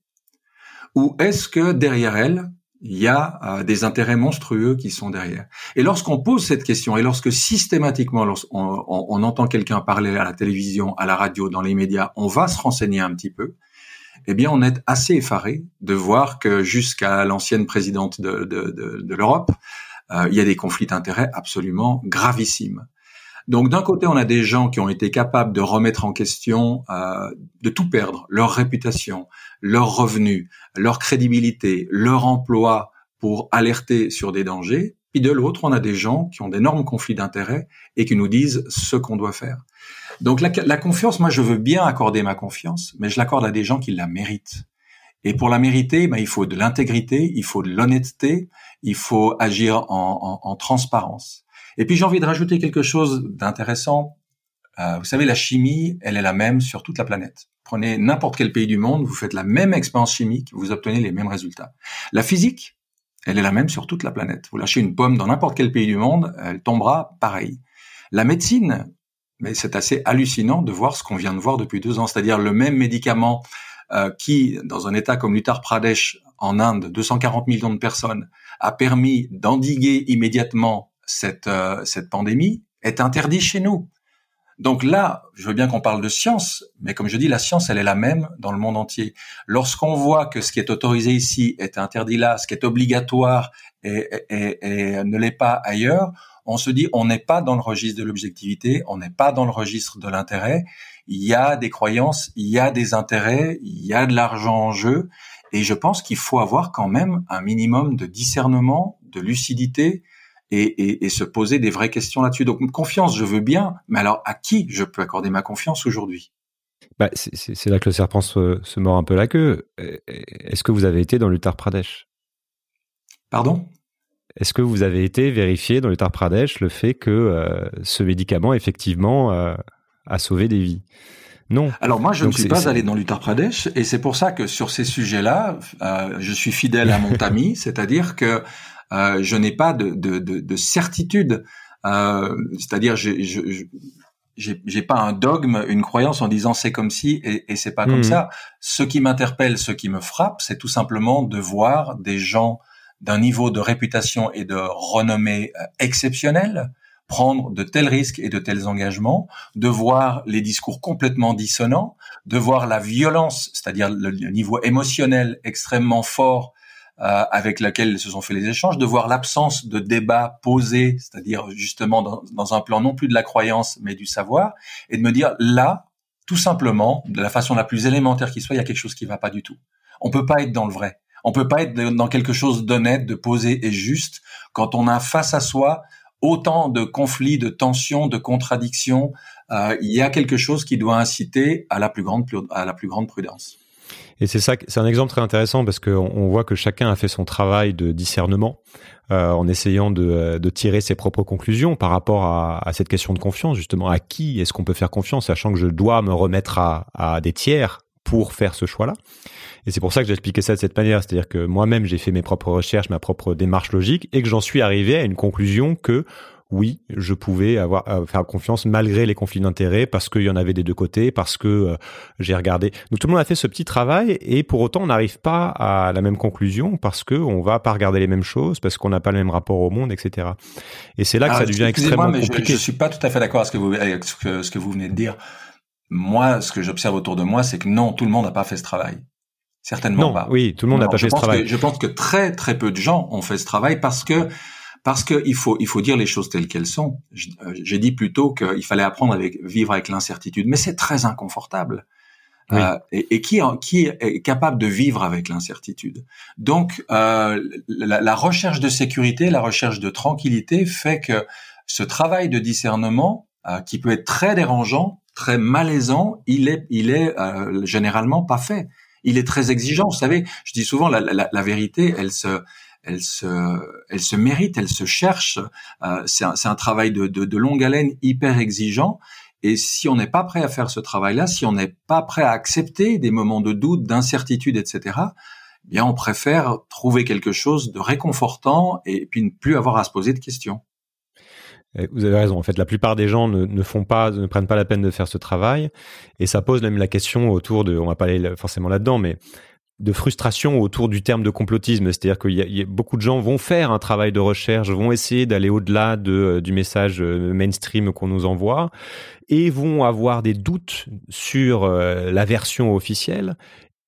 ou est-ce que derrière elle, il y a euh, des intérêts monstrueux qui sont derrière. Et lorsqu'on pose cette question, et lorsque systématiquement on, on, entend quelqu'un parler à la télévision, à la radio, dans les médias, on va se renseigner un petit peu, eh bien on est assez effaré de voir que jusqu'à l'ancienne présidente de, de, de, de l'Europe, euh, il y a des conflits d'intérêts absolument gravissimes. Donc d'un côté, on a des gens qui ont été capables de remettre en question, euh, de tout perdre, leur réputation, leurs revenus, leur crédibilité, leur emploi pour alerter sur des dangers. Puis de l'autre, on a des gens qui ont d'énormes conflits d'intérêts et qui nous disent ce qu'on doit faire. Donc la, confiance, moi je veux bien accorder ma confiance, mais je l'accorde à des gens qui la méritent. Et pour la mériter, ben, il faut de l'intégrité, il faut de l'honnêteté, il faut agir en, en transparence. Et puis j'ai envie de rajouter quelque chose d'intéressant. Euh, vous savez, la chimie, elle est la même sur toute la planète. Prenez n'importe quel pays du monde, vous faites la même expérience chimique, vous obtenez les mêmes résultats. La physique, elle est la même sur toute la planète. Vous lâchez une pomme dans n'importe quel pays du monde, elle tombera pareil. La médecine, mais c'est assez hallucinant de voir ce qu'on vient de voir depuis deux ans, c'est-à-dire le même médicament euh, qui, dans un État comme l'Uttar Pradesh, en Inde, 240 millions de personnes, a permis d'endiguer immédiatement cette, euh, cette pandémie est interdit chez nous. Donc là, je veux bien qu'on parle de science, mais comme je dis, la science, elle est la même dans le monde entier. Lorsqu'on voit que ce qui est autorisé ici est interdit là, ce qui est obligatoire et, ne l'est pas ailleurs, on se dit on n'est pas dans le registre de l'objectivité, on n'est pas dans le registre de l'intérêt. Il y a des croyances, il y a des intérêts, il y a de l'argent en jeu, et je pense qu'il faut avoir quand même un minimum de discernement, de lucidité et, et, et, se poser des vraies questions là-dessus. Donc confiance, je veux bien, mais alors à qui je peux accorder ma confiance aujourd'hui? Bah, C'est là que le serpent se, se, mord un peu la queue. Est-ce que vous avez été dans l'Uttar Pradesh? Pardon? Est-ce que vous avez été vérifié dans l'Uttar Pradesh le fait que euh, ce médicament effectivement euh, a sauvé des vies? Non. Alors moi, je Donc ne suis pas allé dans l'Uttar Pradesh, et c'est pour ça que sur ces sujets-là, euh, je suis fidèle à mon ami, c'est-à-dire que euh, je n'ai pas de, de, de, de certitude. Euh, C'est-à-dire, je, je, j'ai pas un dogme, une croyance en disant c'est comme si et, et c'est pas comme mmh. ça. Ce qui m'interpelle, ce qui me frappe, c'est tout simplement de voir des gens d'un niveau de réputation et de renommée euh, exceptionnel prendre de tels risques et de tels engagements, de voir les discours complètement dissonants, de voir la violence, c'est-à-dire le niveau émotionnel extrêmement fort avec laquelle se sont faits les échanges, de voir l'absence de débat posé, c'est-à-dire justement dans, dans, un plan non plus de la croyance mais du savoir, et de me dire là, tout simplement, de la façon la plus élémentaire qui soit, il y a quelque chose qui va pas du tout. On peut pas être dans le vrai. On peut pas être dans quelque chose d'honnête, de posé et juste quand on a face à soi autant de conflits, de tensions, de contradictions. Euh, il y a quelque chose qui doit inciter à la plus grande à la plus grande prudence. Et c'est ça, c'est un exemple très intéressant parce qu'on on voit que chacun a fait son travail de discernement euh, en essayant de, de, tirer ses propres conclusions par rapport à, à cette question de confiance. Justement, à qui est-ce qu'on peut faire confiance, sachant que je dois me remettre à, à des tiers pour faire ce choix-là. Et c'est pour ça que j'ai expliqué ça de cette manière, c'est-à-dire que moi-même j'ai fait mes propres recherches, ma propre démarche logique, et que j'en suis arrivé à une conclusion que oui, je pouvais avoir euh, faire confiance malgré les conflits d'intérêts parce qu'il y en avait des deux côtés, parce que euh, j'ai regardé. Donc tout le monde a fait ce petit travail et pour autant on n'arrive pas à la même conclusion parce que on va pas regarder les mêmes choses, parce qu'on n'a pas le même rapport au monde, etc. Et c'est là que ça devient extrêmement compliqué. Je, je suis pas tout à fait d'accord avec ce que vous avec ce que, ce que vous venez de dire. Moi, ce que j'observe autour de moi, c'est que non, tout le monde n'a pas fait ce travail. Certainement non, pas. Oui, tout le monde n'a pas fait ce travail. Que, je pense que très très peu de gens ont fait ce travail parce que parce que il faut il faut dire les choses telles qu'elles sont. Euh, j'ai dit plutôt qu'il fallait apprendre à vivre avec l'incertitude, mais c'est très inconfortable. Oui. Euh, et, et qui, qui est capable de vivre avec l'incertitude? Donc, euh, la, la, recherche de sécurité, la recherche de tranquillité fait que ce travail de discernement, euh, qui peut être très dérangeant, très malaisant, il est, il est euh, généralement pas fait. Il est très exigeant. Vous savez, je dis souvent, la, la, la vérité, elle se, elle se, elle se mérite, elle se cherche. Euh, c'est un, travail de, de, de, longue haleine, hyper exigeant. Et si on n'est pas prêt à faire ce travail-là, si on n'est pas prêt à accepter des moments de doute, d'incertitude, etc., eh bien on préfère trouver quelque chose de réconfortant et puis ne plus avoir à se poser de questions. Vous avez raison. En fait, la plupart des gens ne, ne, font pas, ne prennent pas la peine de faire ce travail, et ça pose même la question autour de. On va pas aller forcément là-dedans, mais de frustration autour du terme de complotisme. C'est-à-dire a beaucoup de gens vont faire un travail de recherche, vont essayer d'aller au-delà de, euh, du message euh, mainstream qu'on nous envoie et vont avoir des doutes sur euh, la version officielle.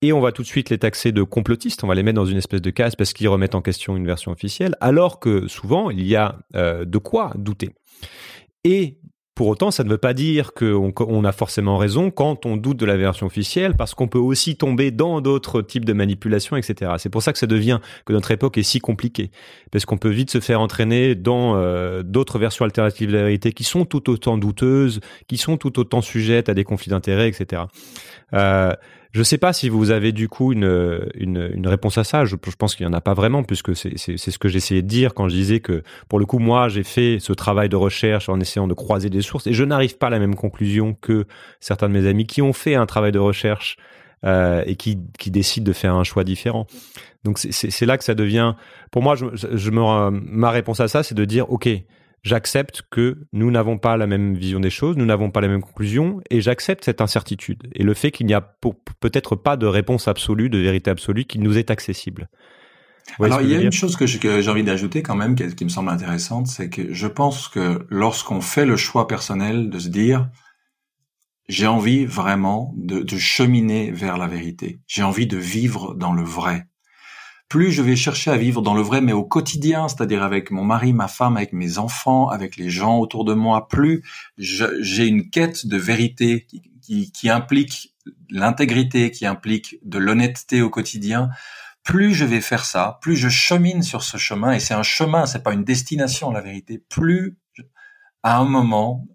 Et on va tout de suite les taxer de complotistes, on va les mettre dans une espèce de case parce qu'ils remettent en question une version officielle, alors que souvent il y a de quoi douter. Et pour autant, ça ne veut pas dire qu'on on a forcément raison quand on doute de la version officielle, parce qu'on peut aussi tomber dans d'autres types de manipulations, etc. C'est pour ça que ça devient que notre époque est si compliquée, parce qu'on peut vite se faire entraîner dans euh, d'autres versions alternatives de la vérité qui sont tout autant douteuses, qui sont tout autant sujettes à des conflits d'intérêts, etc. je ne sais pas si vous avez du coup une, une, une réponse à ça. Je, pense qu'il n'y en a pas vraiment, puisque c'est ce que j'essayais de dire quand je disais que, pour le coup, moi, j'ai fait ce travail de recherche en essayant de croiser des sources, et je n'arrive pas à la même conclusion que certains de mes amis qui ont fait un travail de recherche euh, et qui, qui décident de faire un choix différent. Donc c'est là que ça devient. Pour moi, je, je me, ma réponse à ça, c'est de dire, ok, j'accepte que nous n'avons pas la même vision des choses, nous n'avons pas la même conclusion, et j'accepte cette incertitude et le fait qu'il n'y a peut-être pas de réponse absolue, de vérité absolue qui nous est accessible. Alors il y a une chose que j'ai envie d'ajouter quand même, qui, qui, me semble intéressante, c'est que je pense que lorsqu'on fait le choix personnel de se dire j'ai envie vraiment de, de cheminer vers la vérité, j'ai envie de vivre dans le vrai, plus je vais chercher à vivre dans le vrai, mais au quotidien, c'est-à-dire avec mon mari, ma femme, avec mes enfants, avec les gens autour de moi, plus j'ai une quête de vérité qui, implique l'intégrité, qui implique de l'honnêteté au quotidien, plus je vais faire ça, plus je chemine sur ce chemin, et c'est un chemin, c'est pas une destination, la vérité, plus à un moment,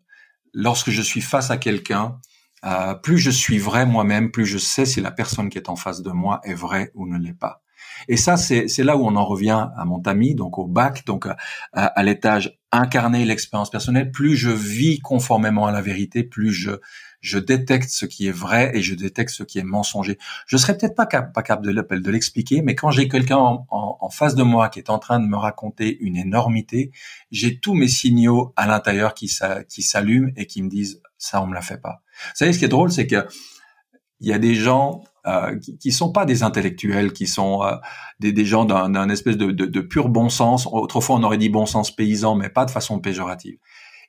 lorsque je suis face à quelqu'un, euh, plus je suis vrai moi-même, plus je sais si la personne qui est en face de moi est vraie ou ne l'est pas. Et ça, c'est là où on en revient à mon ami, donc au bac, donc à, à l'étage incarner l'expérience personnelle. Plus je vis conformément à la vérité, plus je je détecte ce qui est vrai et je détecte ce qui est mensonger. Je serais peut-être pas, cap pas capable de, de l'expliquer, mais quand j'ai quelqu'un en, en, en, face de moi qui est en train de me raconter une énormité, j'ai tous mes signaux à l'intérieur qui, qui s'allument et qui me disent ça on me la fait pas. Vous savez ce qui est drôle, c'est que il y a des gens euh, qui, qui sont pas des intellectuels, qui sont euh, des, des, gens d'un espèce de, de, de, pur bon sens. Autrefois, on aurait dit bon sens paysan, mais pas de façon péjorative.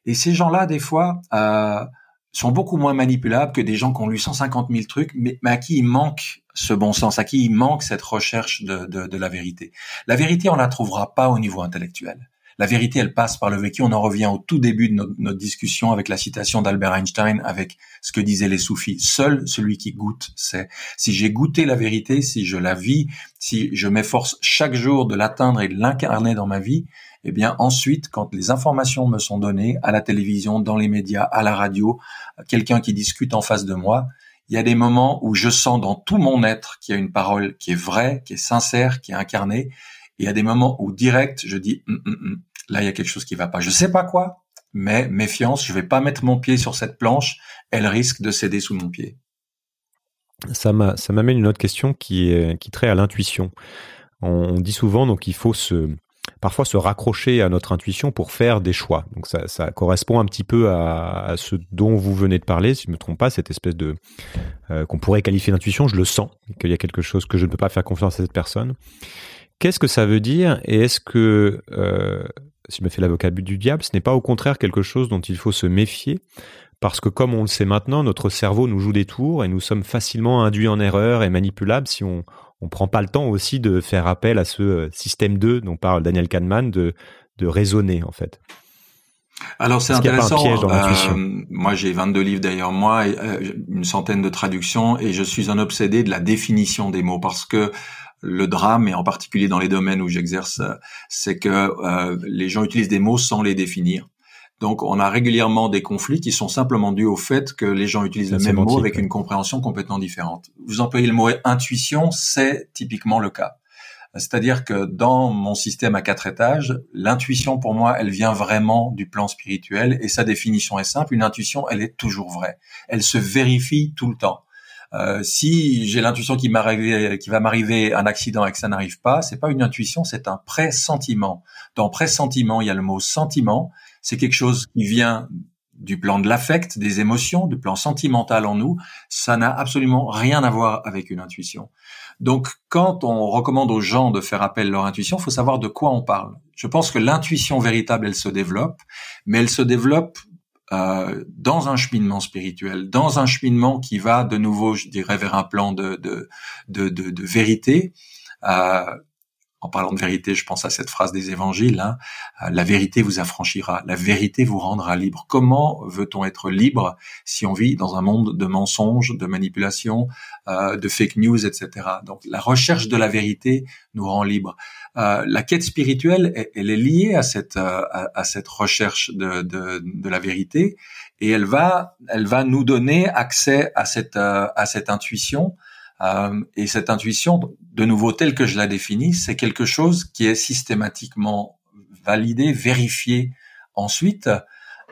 Et ces gens-là, des fois, euh, sont beaucoup moins manipulables que des gens qui ont lu 150 000 trucs, mais, à qui il manque ce bon sens, à qui il manque cette recherche de, de, de la vérité. La vérité, on la trouvera pas au niveau intellectuel. La vérité, elle passe par le vécu. On en revient au tout début de notre, discussion avec la citation d'Albert Einstein, avec ce que disaient les soufis. Seul celui qui goûte sait. Si j'ai goûté la vérité, si je la vis, si je m'efforce chaque jour de l'atteindre et de l'incarner dans ma vie, eh bien ensuite, quand les informations me sont données à la télévision, dans les médias, à la radio, quelqu'un qui discute en face de moi, il y a des moments où je sens dans tout mon être qu'il y a une parole qui est vraie, qui est sincère, qui est incarnée. Et il y a des moments où direct, je dis, hum, hum, hum, là, il y a quelque chose qui va pas. Je sais pas quoi, mais méfiance, je vais pas mettre mon pied sur cette planche. Elle risque de céder sous mon pied. Ça m'amène une autre question qui traite à l'intuition. On dit souvent donc faut parfois se raccrocher à notre intuition pour faire des choix. Donc ça, correspond un petit peu à, ce dont vous venez de parler, si je me trompe pas, cette espèce de euh, qu'on pourrait qualifier d'intuition. Je le sens qu'il y a quelque chose que je ne peux pas faire confiance à cette personne. Qu'est-ce que ça veut dire et est-ce que euh, si je me fais l'avocat du diable, ce n'est pas au contraire quelque chose dont il faut se méfier parce que comme on le sait maintenant, notre cerveau nous joue des tours et nous sommes facilement induits en erreur et manipulables si on, on prend pas le temps aussi de faire appel à ce euh, système 2 dont parle Daniel Kahneman de, de raisonner en fait. Alors c'est intéressant. Euh, moi j'ai 22 livres d'ailleurs moi, et, euh, une centaine de traductions et je suis un obsédé de la définition des mots parce que le drame et en particulier dans les domaines où j'exerce, c'est que les gens utilisent des mots sans les définir. Donc, on a régulièrement des conflits qui sont simplement dus au fait que les gens utilisent le même mot avec une compréhension complètement différente. Vous employez le mot intuition, c'est typiquement le cas. C'est-à-dire que dans mon système à quatre étages, l'intuition pour moi, elle vient vraiment du plan spirituel et sa définition est simple. Une intuition, elle est toujours vraie. Elle se vérifie tout le temps. Euh, si j'ai l'intuition qu'il qui va m'arriver un accident et que ça n'arrive pas, c'est pas une intuition, c'est un pressentiment. Dans pressentiment, il y a le mot sentiment c'est quelque chose qui vient du plan de l'affect, des émotions, du plan sentimental en nous. Ça n'a absolument rien à voir avec une intuition. Donc, quand on recommande aux gens de faire appel à leur intuition, faut savoir de quoi on parle. Je pense que l'intuition véritable, elle se développe, mais elle se développe euh, dans un cheminement spirituel, dans un cheminement qui va de nouveau, je dirais, vers un plan de de de, vérité. Euh, en parlant de vérité, je pense à cette phrase des évangiles, hein, euh, la vérité vous affranchira, la vérité vous rendra libre. Comment veut-on être libre si on vit dans un monde de mensonges, de manipulations, euh, de fake news, etc. Donc la recherche de la vérité nous rend libre. Euh, la quête spirituelle, elle, est liée à cette, à, cette recherche de, de, de, la vérité et elle va, elle va nous donner accès à cette, à cette intuition euh, et cette intuition, de nouveau telle que je la définis, c'est quelque chose qui est systématiquement validé, vérifié ensuite,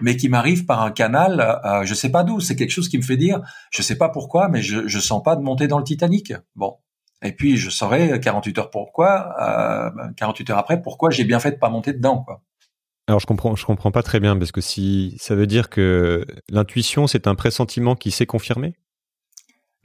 mais qui m'arrive par un canal, euh, je sais pas d'où. C'est quelque chose qui me fait dire, je sais pas pourquoi, mais je, je sens pas de monter dans le Titanic. Bon. Et puis je saurai 48 heures pourquoi, euh, 48 heures après pourquoi j'ai bien fait de pas monter dedans. Quoi. Alors je comprends, je comprends pas très bien parce que si ça veut dire que l'intuition c'est un pressentiment qui s'est confirmé?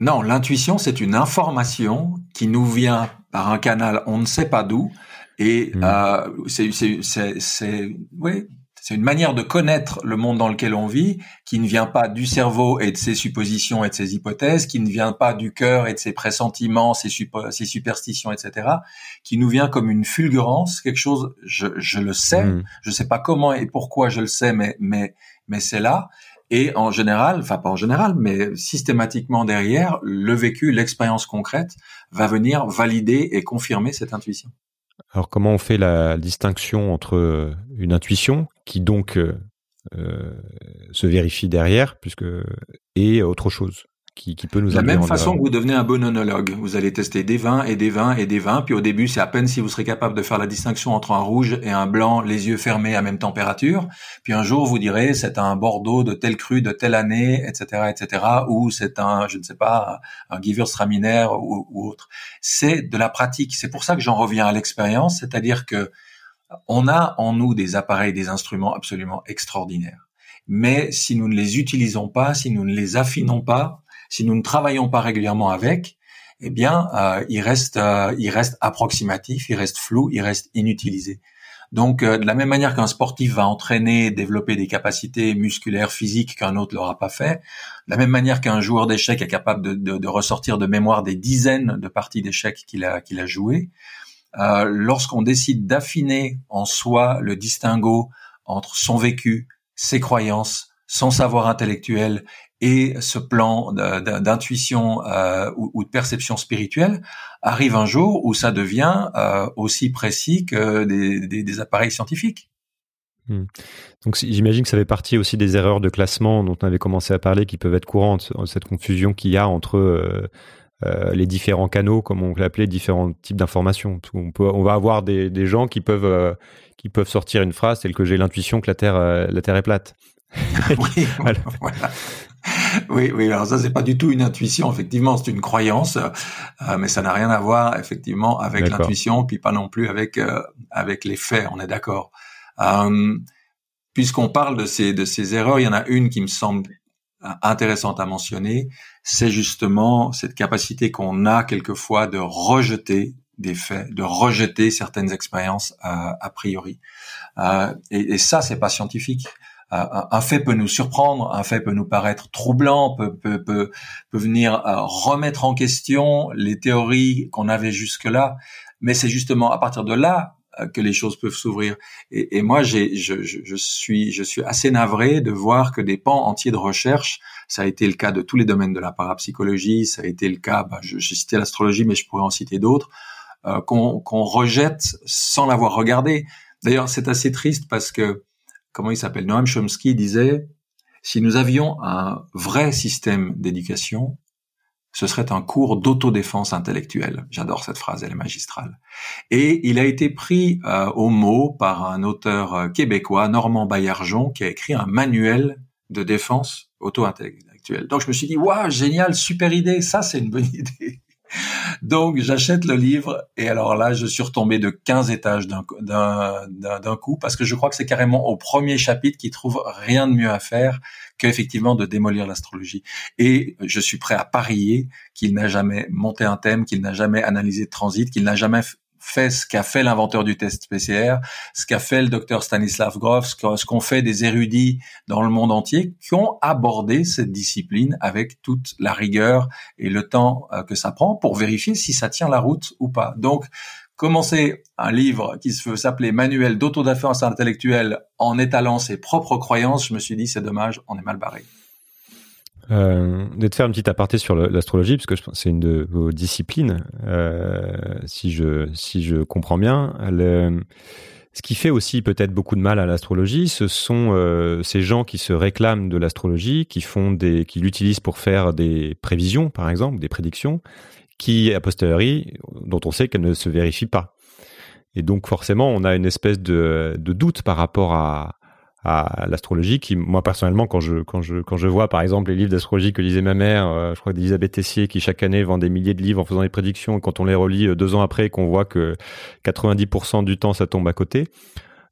Non, l'intuition, c'est une information qui nous vient par un canal, on ne sait pas d'où, et mmh. euh, c'est oui, c'est une manière de connaître le monde dans lequel on vit, qui ne vient pas du cerveau et de ses suppositions et de ses hypothèses, qui ne vient pas du cœur et de ses pressentiments, ses, ses superstitions, etc., qui nous vient comme une fulgurance, quelque chose, je, je le sais, mmh. je sais pas comment et pourquoi je le sais, mais mais mais c'est là. Et en général, enfin pas en général, mais systématiquement derrière, le vécu, l'expérience concrète va venir valider et confirmer cette intuition. Alors comment on fait la distinction entre une intuition qui donc euh, euh se vérifie derrière, puisque et autre chose? Qui, qui peut nous De la même façon que vous devenez un bon onologue. Vous allez tester des vins et des vins et des vins. Puis au début, c'est à peine si vous serez capable de faire la distinction entre un rouge et un blanc, les yeux fermés à même température. Puis un jour, vous direz, c'est un Bordeaux de tel cru de telle année, etc., etc., ou c'est un, je ne sais pas, un Gewürztraminer ou, ou autre. C'est de la pratique. C'est pour ça que j'en reviens à l'expérience, c'est-à-dire que on a en nous des appareils, des instruments absolument extraordinaires. Mais si nous ne les utilisons pas, si nous ne les affinons pas, si nous ne travaillons pas régulièrement avec, eh bien, euh, il reste, euh, il reste approximatif, il reste flou, il reste inutilisé. Donc, de la même manière qu'un sportif va entraîner, développer des capacités musculaires, physiques qu'un autre l'aura pas fait, de la même manière qu'un joueur d'échecs est capable de, de, ressortir de mémoire des dizaines de parties d'échecs qu'il a qu'il a joué, euh, lorsqu'on décide d'affiner en soi le distinguo entre son vécu, ses croyances, son savoir intellectuel et ce plan d'intuition euh, ou, de perception spirituelle, arrive un jour où ça devient euh, aussi précis que des, appareils scientifiques. Hmm. Donc j'imagine que ça fait partie aussi des erreurs de classement dont on avait commencé à parler, qui peuvent être courantes, cette confusion qu'il y a entre euh, les différents canaux, comme on l'appelait, différents types d'informations. On peut, on va avoir des, des gens qui peuvent euh, qui peuvent sortir une phrase telle que j'ai l'intuition que la terre la terre est plate. oui, voilà. oui, oui. Alors ça, c'est pas du tout une intuition. Effectivement, c'est une croyance, mais ça n'a rien à voir effectivement avec l'intuition, puis pas non plus avec avec les faits. On est d'accord. Puisqu'on parle de ces de ces erreurs, il y en a une qui me semble intéressante à mentionner, c'est justement cette capacité qu'on a quelquefois de rejeter des faits, de rejeter certaines expériences euh, a priori. Euh, et, et, ça, c'est pas scientifique. Un fait peut nous surprendre, un fait peut nous paraître troublant, peut, peut, peut, peut venir euh, remettre en question les théories qu'on avait jusque-là. Mais c'est justement à partir de là euh, que les choses peuvent s'ouvrir. Et, moi, je, je, je, suis, je suis assez navré de voir que des pans entiers de recherche, ça a été le cas de tous les domaines de la parapsychologie, ça a été le cas, bah, j'ai cité l'astrologie, mais je pourrais en citer d'autres, euh, qu'on rejette sans l'avoir regardé. D'ailleurs, c'est assez triste parce que, comment il s'appelle, Noam Chomsky disait, si nous avions un vrai système d'éducation, ce serait un cours d'autodéfense intellectuelle. J'adore cette phrase, elle est magistrale. Et il a été pris euh, au mot par un auteur euh, québécois, Normand Baillargeon, qui a écrit un manuel de défense auto-intellectuelle. Donc je me suis dit, waouh, génial, super idée, ça c'est une bonne idée. Donc j'achète le livre et alors là je suis retombé de 15 étages d'un coup parce que je crois que c'est carrément au premier chapitre qui trouve rien de mieux à faire qu'effectivement de démolir l'astrologie. Et je suis prêt à parier qu'il n'a jamais monté un thème, qu'il n'a jamais analysé de transit, qu'il n'a jamais fait ce qu'a fait l'inventeur du test PCR, ce qu'a fait le docteur Stanislav Grof, ce qu'ont fait des érudits dans le monde entier qui ont abordé cette discipline avec toute la rigueur et le temps euh, que ça prend pour vérifier si ça tient la route ou pas. Donc, commencer un livre qui se veut s'appeler Manuel d'autodéfense intellectuelle en étalant ses propres croyances, je me suis dit c'est dommage, on est mal barré. Euh, de faire une petite aparté sur l'astrologie, parce que c'est une de vos disciplines, euh, si je si je comprends bien. Ce qui fait aussi peut-être beaucoup de mal à l'astrologie, ce sont euh, ces gens qui se réclament de l'astrologie, qui font des, qui l'utilisent pour faire des prévisions, par exemple, des prédictions, qui a posteriori, dont on sait qu'elles ne se vérifient pas. Et donc forcément, on a une espèce de doute par rapport à, à l'astrologie qui moi personnellement quand je quand je quand je vois par exemple les livres d'astrologie que lisait ma mère euh, je crois d'Elisabeth Tessier qui chaque année vend des milliers de livres en faisant des prédictions et quand on les relit euh, deux ans après qu'on voit que 90% du temps ça tombe à côté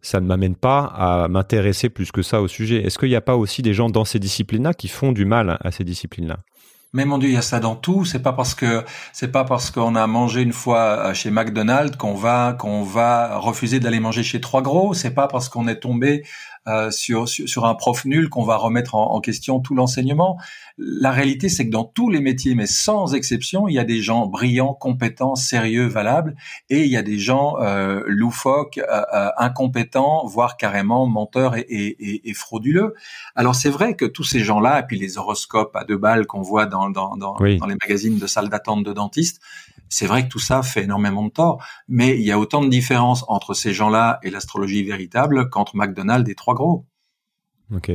ça ne m'amène pas à m'intéresser plus que ça au sujet est-ce qu'il n'y a pas aussi des gens dans ces disciplines là qui font du mal à ces disciplines là mais mon Dieu, il y a ça dans tout. C'est pas parce que c'est pas parce qu'on a mangé une fois euh, chez McDonald's qu'on va qu'on va refuser d'aller manger chez Trois Gros. C'est pas parce qu'on est tombé euh, sur, sur, un prof nul qu'on va remettre en, question tout l'enseignement. La réalité, c'est que dans tous les métiers, mais sans exception, il y a des gens brillants, compétents, sérieux, valables, et il y a des gens euh, loufoques, euh, euh, incompétents, voire carrément menteurs et, et, et, frauduleux. Alors c'est vrai que tous ces gens-là, et puis les horoscopes à deux balles qu'on voit dans, dans, dans, dans les magazines de salles d'attente de dentistes, c'est vrai que tout ça fait énormément de tort, mais il y a autant de différences entre ces gens-là et l'astrologie véritable qu'entre McDonald's et trois gros. Ok,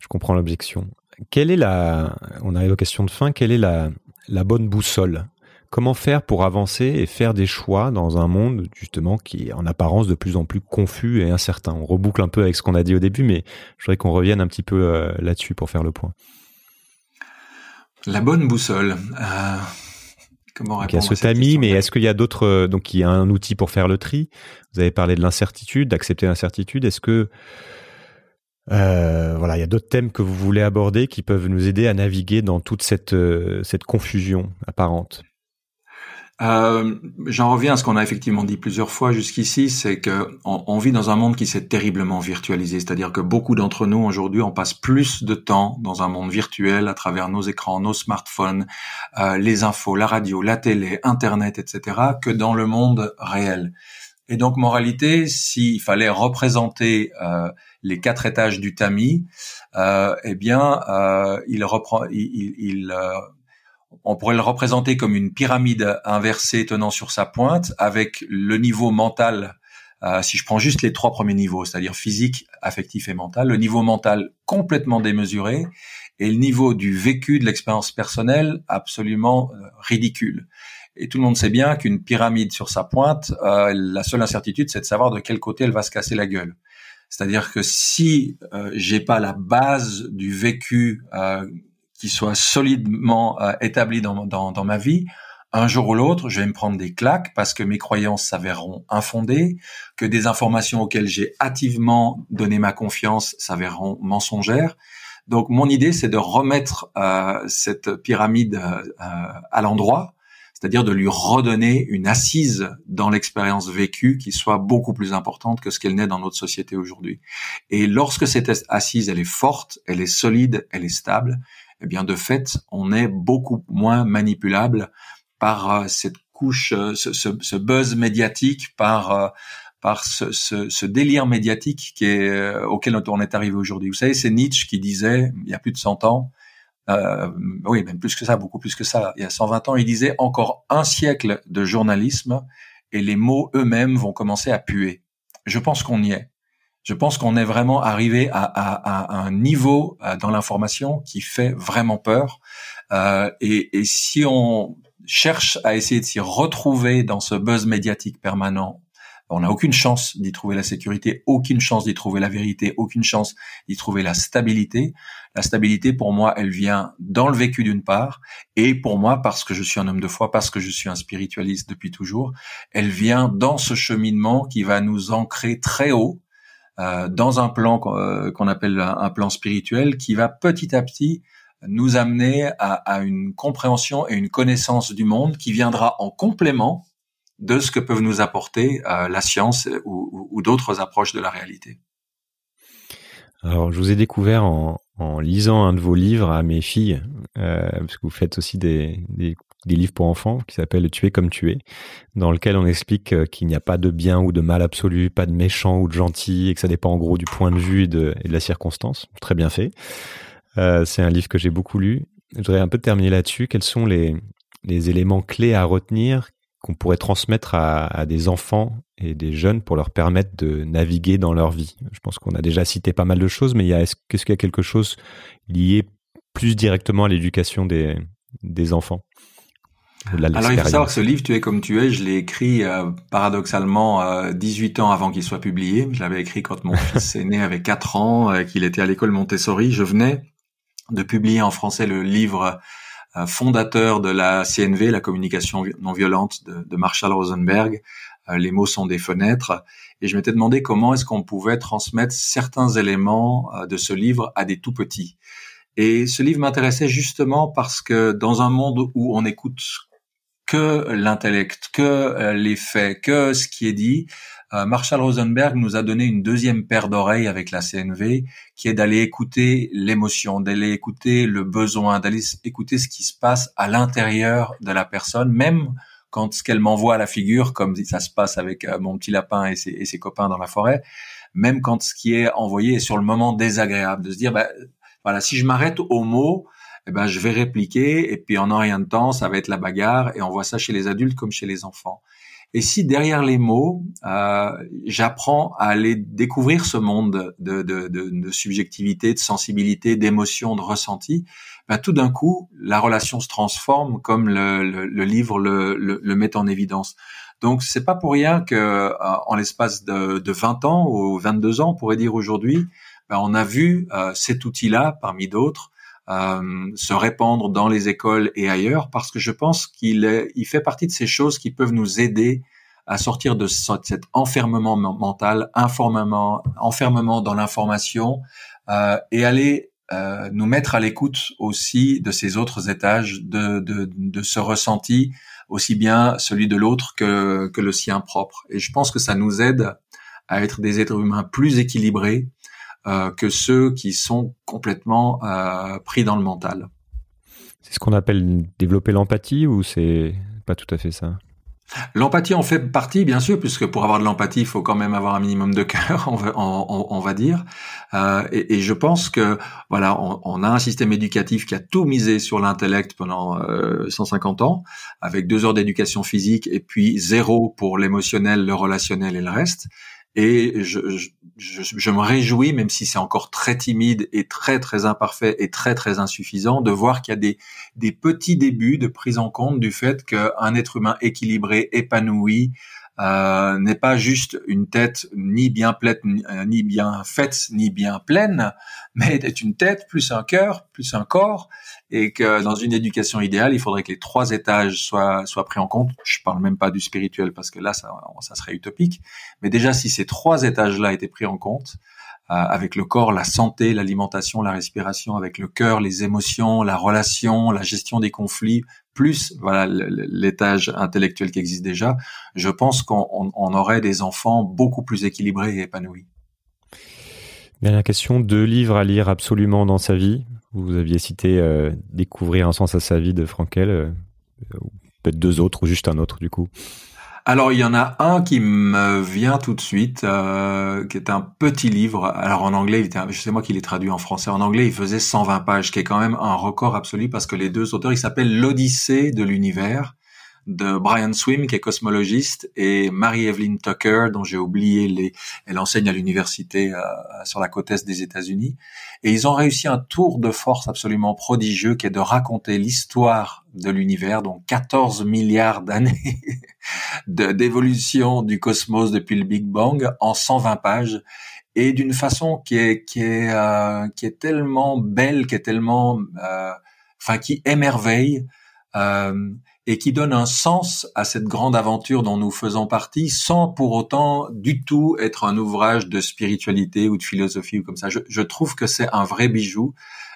je comprends l'objection. Quelle est la, on arrive aux questions de fin, quelle est la, la bonne boussole? Comment faire pour avancer et faire des choix dans un monde justement qui est en apparence de plus en plus confus et incertain? On reboucle un peu avec ce qu'on a dit au début, mais je voudrais qu'on revienne un petit peu euh, là-dessus pour faire le point. La bonne boussole. Euh, Comment Il y a ce tamis, mais est-ce qu'il y a d'autres euh, donc il y a un outil pour faire le tri? Vous avez parlé de l'incertitude, d'accepter l'incertitude. Est-ce que euh, voilà, il y a d'autres thèmes que vous voulez aborder qui peuvent nous aider à naviguer dans toute cette euh, cette confusion apparente? Euh, J'en reviens à ce qu'on a effectivement dit plusieurs fois jusqu'ici, c'est que on, on, vit dans un monde qui s'est terriblement virtualisé. C'est-à-dire que beaucoup d'entre nous aujourd'hui, on passe plus de temps dans un monde virtuel à travers nos écrans, nos smartphones, euh, les infos, la radio, la télé, Internet, etc., que dans le monde réel. Et donc, moralité, s'il fallait représenter euh, les quatre étages du tamis, euh, eh bien, euh, il reprend, il, il euh, on pourrait le représenter comme une pyramide inversée tenant sur sa pointe, avec le niveau mental. Euh, si je prends juste les trois premiers niveaux, c'est-à-dire physique, affectif et mental, le niveau mental complètement démesuré et le niveau du vécu de l'expérience personnelle absolument ridicule. Et tout le monde sait bien qu'une pyramide sur sa pointe, euh, la seule incertitude, c'est de savoir de quel côté elle va se casser la gueule. C'est-à-dire que si euh, j'ai pas la base du vécu euh, qui soit solidement euh, établi dans, dans, dans ma vie, un jour ou l'autre, je vais me prendre des claques parce que mes croyances s'avéreront infondées, que des informations auxquelles j'ai hâtivement donné ma confiance s'avéreront mensongères. Donc mon idée, c'est de remettre euh, cette pyramide euh, à l'endroit c'est-à-dire de lui redonner une assise dans l'expérience vécue qui soit beaucoup plus importante que ce qu'elle n'est dans notre société aujourd'hui. Et lorsque cette assise, elle est forte, elle est solide, elle est stable, eh bien de fait, on est beaucoup moins manipulable par euh, cette couche, euh, ce, buzz médiatique, par euh, par ce, délire médiatique qui est, auquel on est arrivé aujourd'hui. Vous savez, c'est Nietzsche qui disait, il y a plus de 100 ans, euh, oui, même plus que ça, beaucoup plus que ça. Il y a 120 ans, il disait encore un siècle de journalisme et les mots eux-mêmes vont commencer à puer. Je pense qu'on y est. Je pense qu'on est vraiment arrivé à, à, à un niveau euh, dans l'information qui fait vraiment peur. Euh, et, et si on cherche à essayer de s'y retrouver dans ce buzz médiatique permanent on n'a aucune chance d'y trouver la sécurité, aucune chance d'y trouver la vérité, aucune chance d'y trouver la stabilité. La stabilité, pour moi, elle vient dans le vécu d'une part, et pour moi, parce que je suis un homme de foi, parce que je suis un spiritualiste depuis toujours, elle vient dans ce cheminement qui va nous ancrer très haut dans un plan euh, qu'on appelle un, plan spirituel, qui va petit à petit nous amener à, une compréhension et une connaissance du monde qui viendra en complément de ce que peuvent nous apporter euh, la science ou, d'autres approches de la réalité. Alors, je vous ai découvert en, lisant un de vos livres à mes filles, euh, parce que vous faites aussi des, livres pour enfants qui s'appellent Tu es comme tu es, dans lequel on explique euh, qu'il n'y a pas de bien ou de mal absolu, pas de méchant ou de gentil, et que ça dépend en gros du point de vue et de, la circonstance. Très bien fait. c'est un livre que j'ai beaucoup lu. Je voudrais un peu terminer là-dessus. Quels sont les, éléments clés à retenir qu'on pourrait transmettre à, des enfants et des jeunes pour leur permettre de naviguer dans leur vie? Je pense qu'on a déjà cité pas mal de choses, mais est-ce, qu'il y a quelque chose lié plus directement à l'éducation des, des enfants? Alors il faut savoir que ce livre, Tu es comme tu es, je l'ai écrit euh, paradoxalement euh, 18 ans avant qu'il soit publié. Je l'avais écrit quand mon fils est né avec 4 ans, euh, qu'il était à l'école Montessori. Je venais de publier en français le livre fondateur de la CNV, la communication non violente de, Marshall Rosenberg. Euh, les mots sont des fenêtres. Et je m'étais demandé comment est-ce qu'on pouvait transmettre certains éléments euh, de ce livre à des tout petits. Et ce livre m'intéressait justement parce que dans un monde où on écoute que l'intellect, que euh, les faits, que ce qui est dit, euh, Marshall Rosenberg nous a donné une deuxième paire d'oreilles avec la CNV, qui est d'aller écouter l'émotion, d'aller écouter le besoin, d'aller écouter ce qui se passe à l'intérieur de la personne, même quand ce qu'elle m'envoie à la figure, comme ça se passe avec euh, mon petit lapin et ses, copains dans la forêt, même quand ce qui est envoyé est sur le moment désagréable, de se dire, bah, voilà, si je m'arrête au mot, eh ben, je vais répliquer et puis en un rien de temps, ça va être la bagarre et on voit ça chez les adultes comme chez les enfants. Et si derrière les mots, euh, j'apprends à aller découvrir ce monde de, de, de, de subjectivité, de sensibilité, d'émotion, de ressenti, ben tout d'un coup, la relation se transforme comme le, le, le livre le, le, met en évidence. Donc c'est pas pour rien que euh, en l'espace de, de 20 ans ou 22 ans, on pourrait dire aujourd'hui, ben on a vu euh, cet outil-là parmi d'autres se répandre dans les écoles et ailleurs, parce que je pense qu'il il fait partie de ces choses qui peuvent nous aider à sortir de cet enfermement mental, informement, enfermement dans l'information, euh, et aller euh, nous mettre à l'écoute aussi de ces autres étages, de, de, de ce ressenti aussi bien celui de l'autre que, que le sien propre. Et je pense que ça nous aide à être des êtres humains plus équilibrés euh, que ceux qui sont complètement euh, pris dans le mental. C'est ce qu'on appelle développer l'empathie ou c'est pas tout à fait ça? L'empathie en fait partie, bien sûr, puisque pour avoir de l'empathie, il faut quand même avoir un minimum de cœur, on va, on, on va dire. Euh, et, et, je pense que voilà, on, on, a un système éducatif qui a tout misé sur l'intellect pendant euh, 150 ans, avec deux heures d'éducation physique et puis zéro pour l'émotionnel, le relationnel et le reste. Et je, je, me réjouis, même si c'est encore très timide et très très imparfait et très très insuffisant, de voir qu'il y a des, des petits débuts de prise en compte du fait qu'un être humain équilibré, épanoui, euh, n'est pas juste une tête ni bien pleine, euh, ni bien faite, ni bien pleine, mais est une tête plus un cœur, plus un corps, et que dans une éducation idéale, il faudrait que les trois étages soient soient pris en compte. Je parle même pas du spirituel parce que là, ça, ça serait utopique. Mais déjà, si ces trois étages-là étaient pris en compte, euh, avec le corps, la santé, l'alimentation, la respiration, avec le cœur, les émotions, la relation, la gestion des conflits, plus voilà l'étage intellectuel qui existe déjà, je pense qu'on aurait des enfants beaucoup plus équilibrés et épanouis. Dernière question, deux livres à lire absolument dans sa vie. Vous aviez cité euh, Découvrir un sens à sa vie de Frankel, euh, peut-être deux autres ou juste un autre du coup. Alors il y en a un qui me vient tout de suite, euh, qui est un petit livre. Alors en anglais, sais moi qui l'ai traduit en français. En anglais, il faisait 120 pages, qui est quand même un record absolu parce que les deux auteurs, ils s'appellent l'Odyssée de l'univers de Brian Swim, qui est cosmologiste, et Mary-Evelyn Tucker, dont j'ai oublié les... Elle enseigne à l'université euh, sur la côte est des États-Unis. Et ils ont réussi un tour de force absolument prodigieux, qui est de raconter l'histoire de l'univers, donc 14 milliards d'années d'évolution du cosmos depuis le Big Bang, en 120 pages et d'une façon qui est qui est euh, qui est tellement belle, qui est tellement, euh, enfin qui émerveille. Euh, et qui donne un sens à cette grande aventure dont nous faisons partie, sans pour autant du tout être un ouvrage de spiritualité ou de philosophie ou comme ça. Je, je trouve que c'est un vrai bijou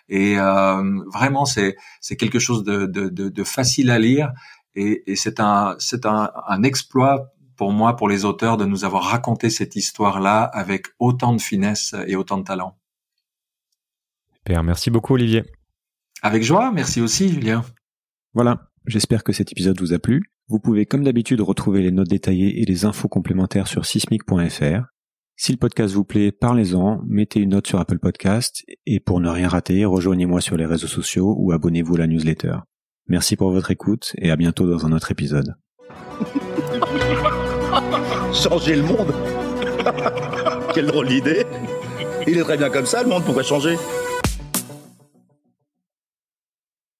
et euh, vraiment c'est c'est quelque chose de, de, de, de, facile à lire et, et c'est un c'est un, un exploit pour moi, pour les auteurs, de nous avoir raconté cette histoire-là avec autant de finesse et autant de talent. Super, merci beaucoup Olivier. Avec joie, merci aussi Julien. Voilà, J'espère que cet épisode vous a plu. Vous pouvez comme d'habitude retrouver les notes détaillées et les infos complémentaires sur sismic.fr. Si le podcast vous plaît, parlez-en, mettez une note sur Apple Podcast et pour ne rien rater, rejoignez-moi sur les réseaux sociaux ou abonnez-vous à la newsletter. Merci pour votre écoute et à bientôt dans un autre épisode. changer le monde? Quelle drôle d'idée Il est très bien comme ça le monde, pourquoi changer?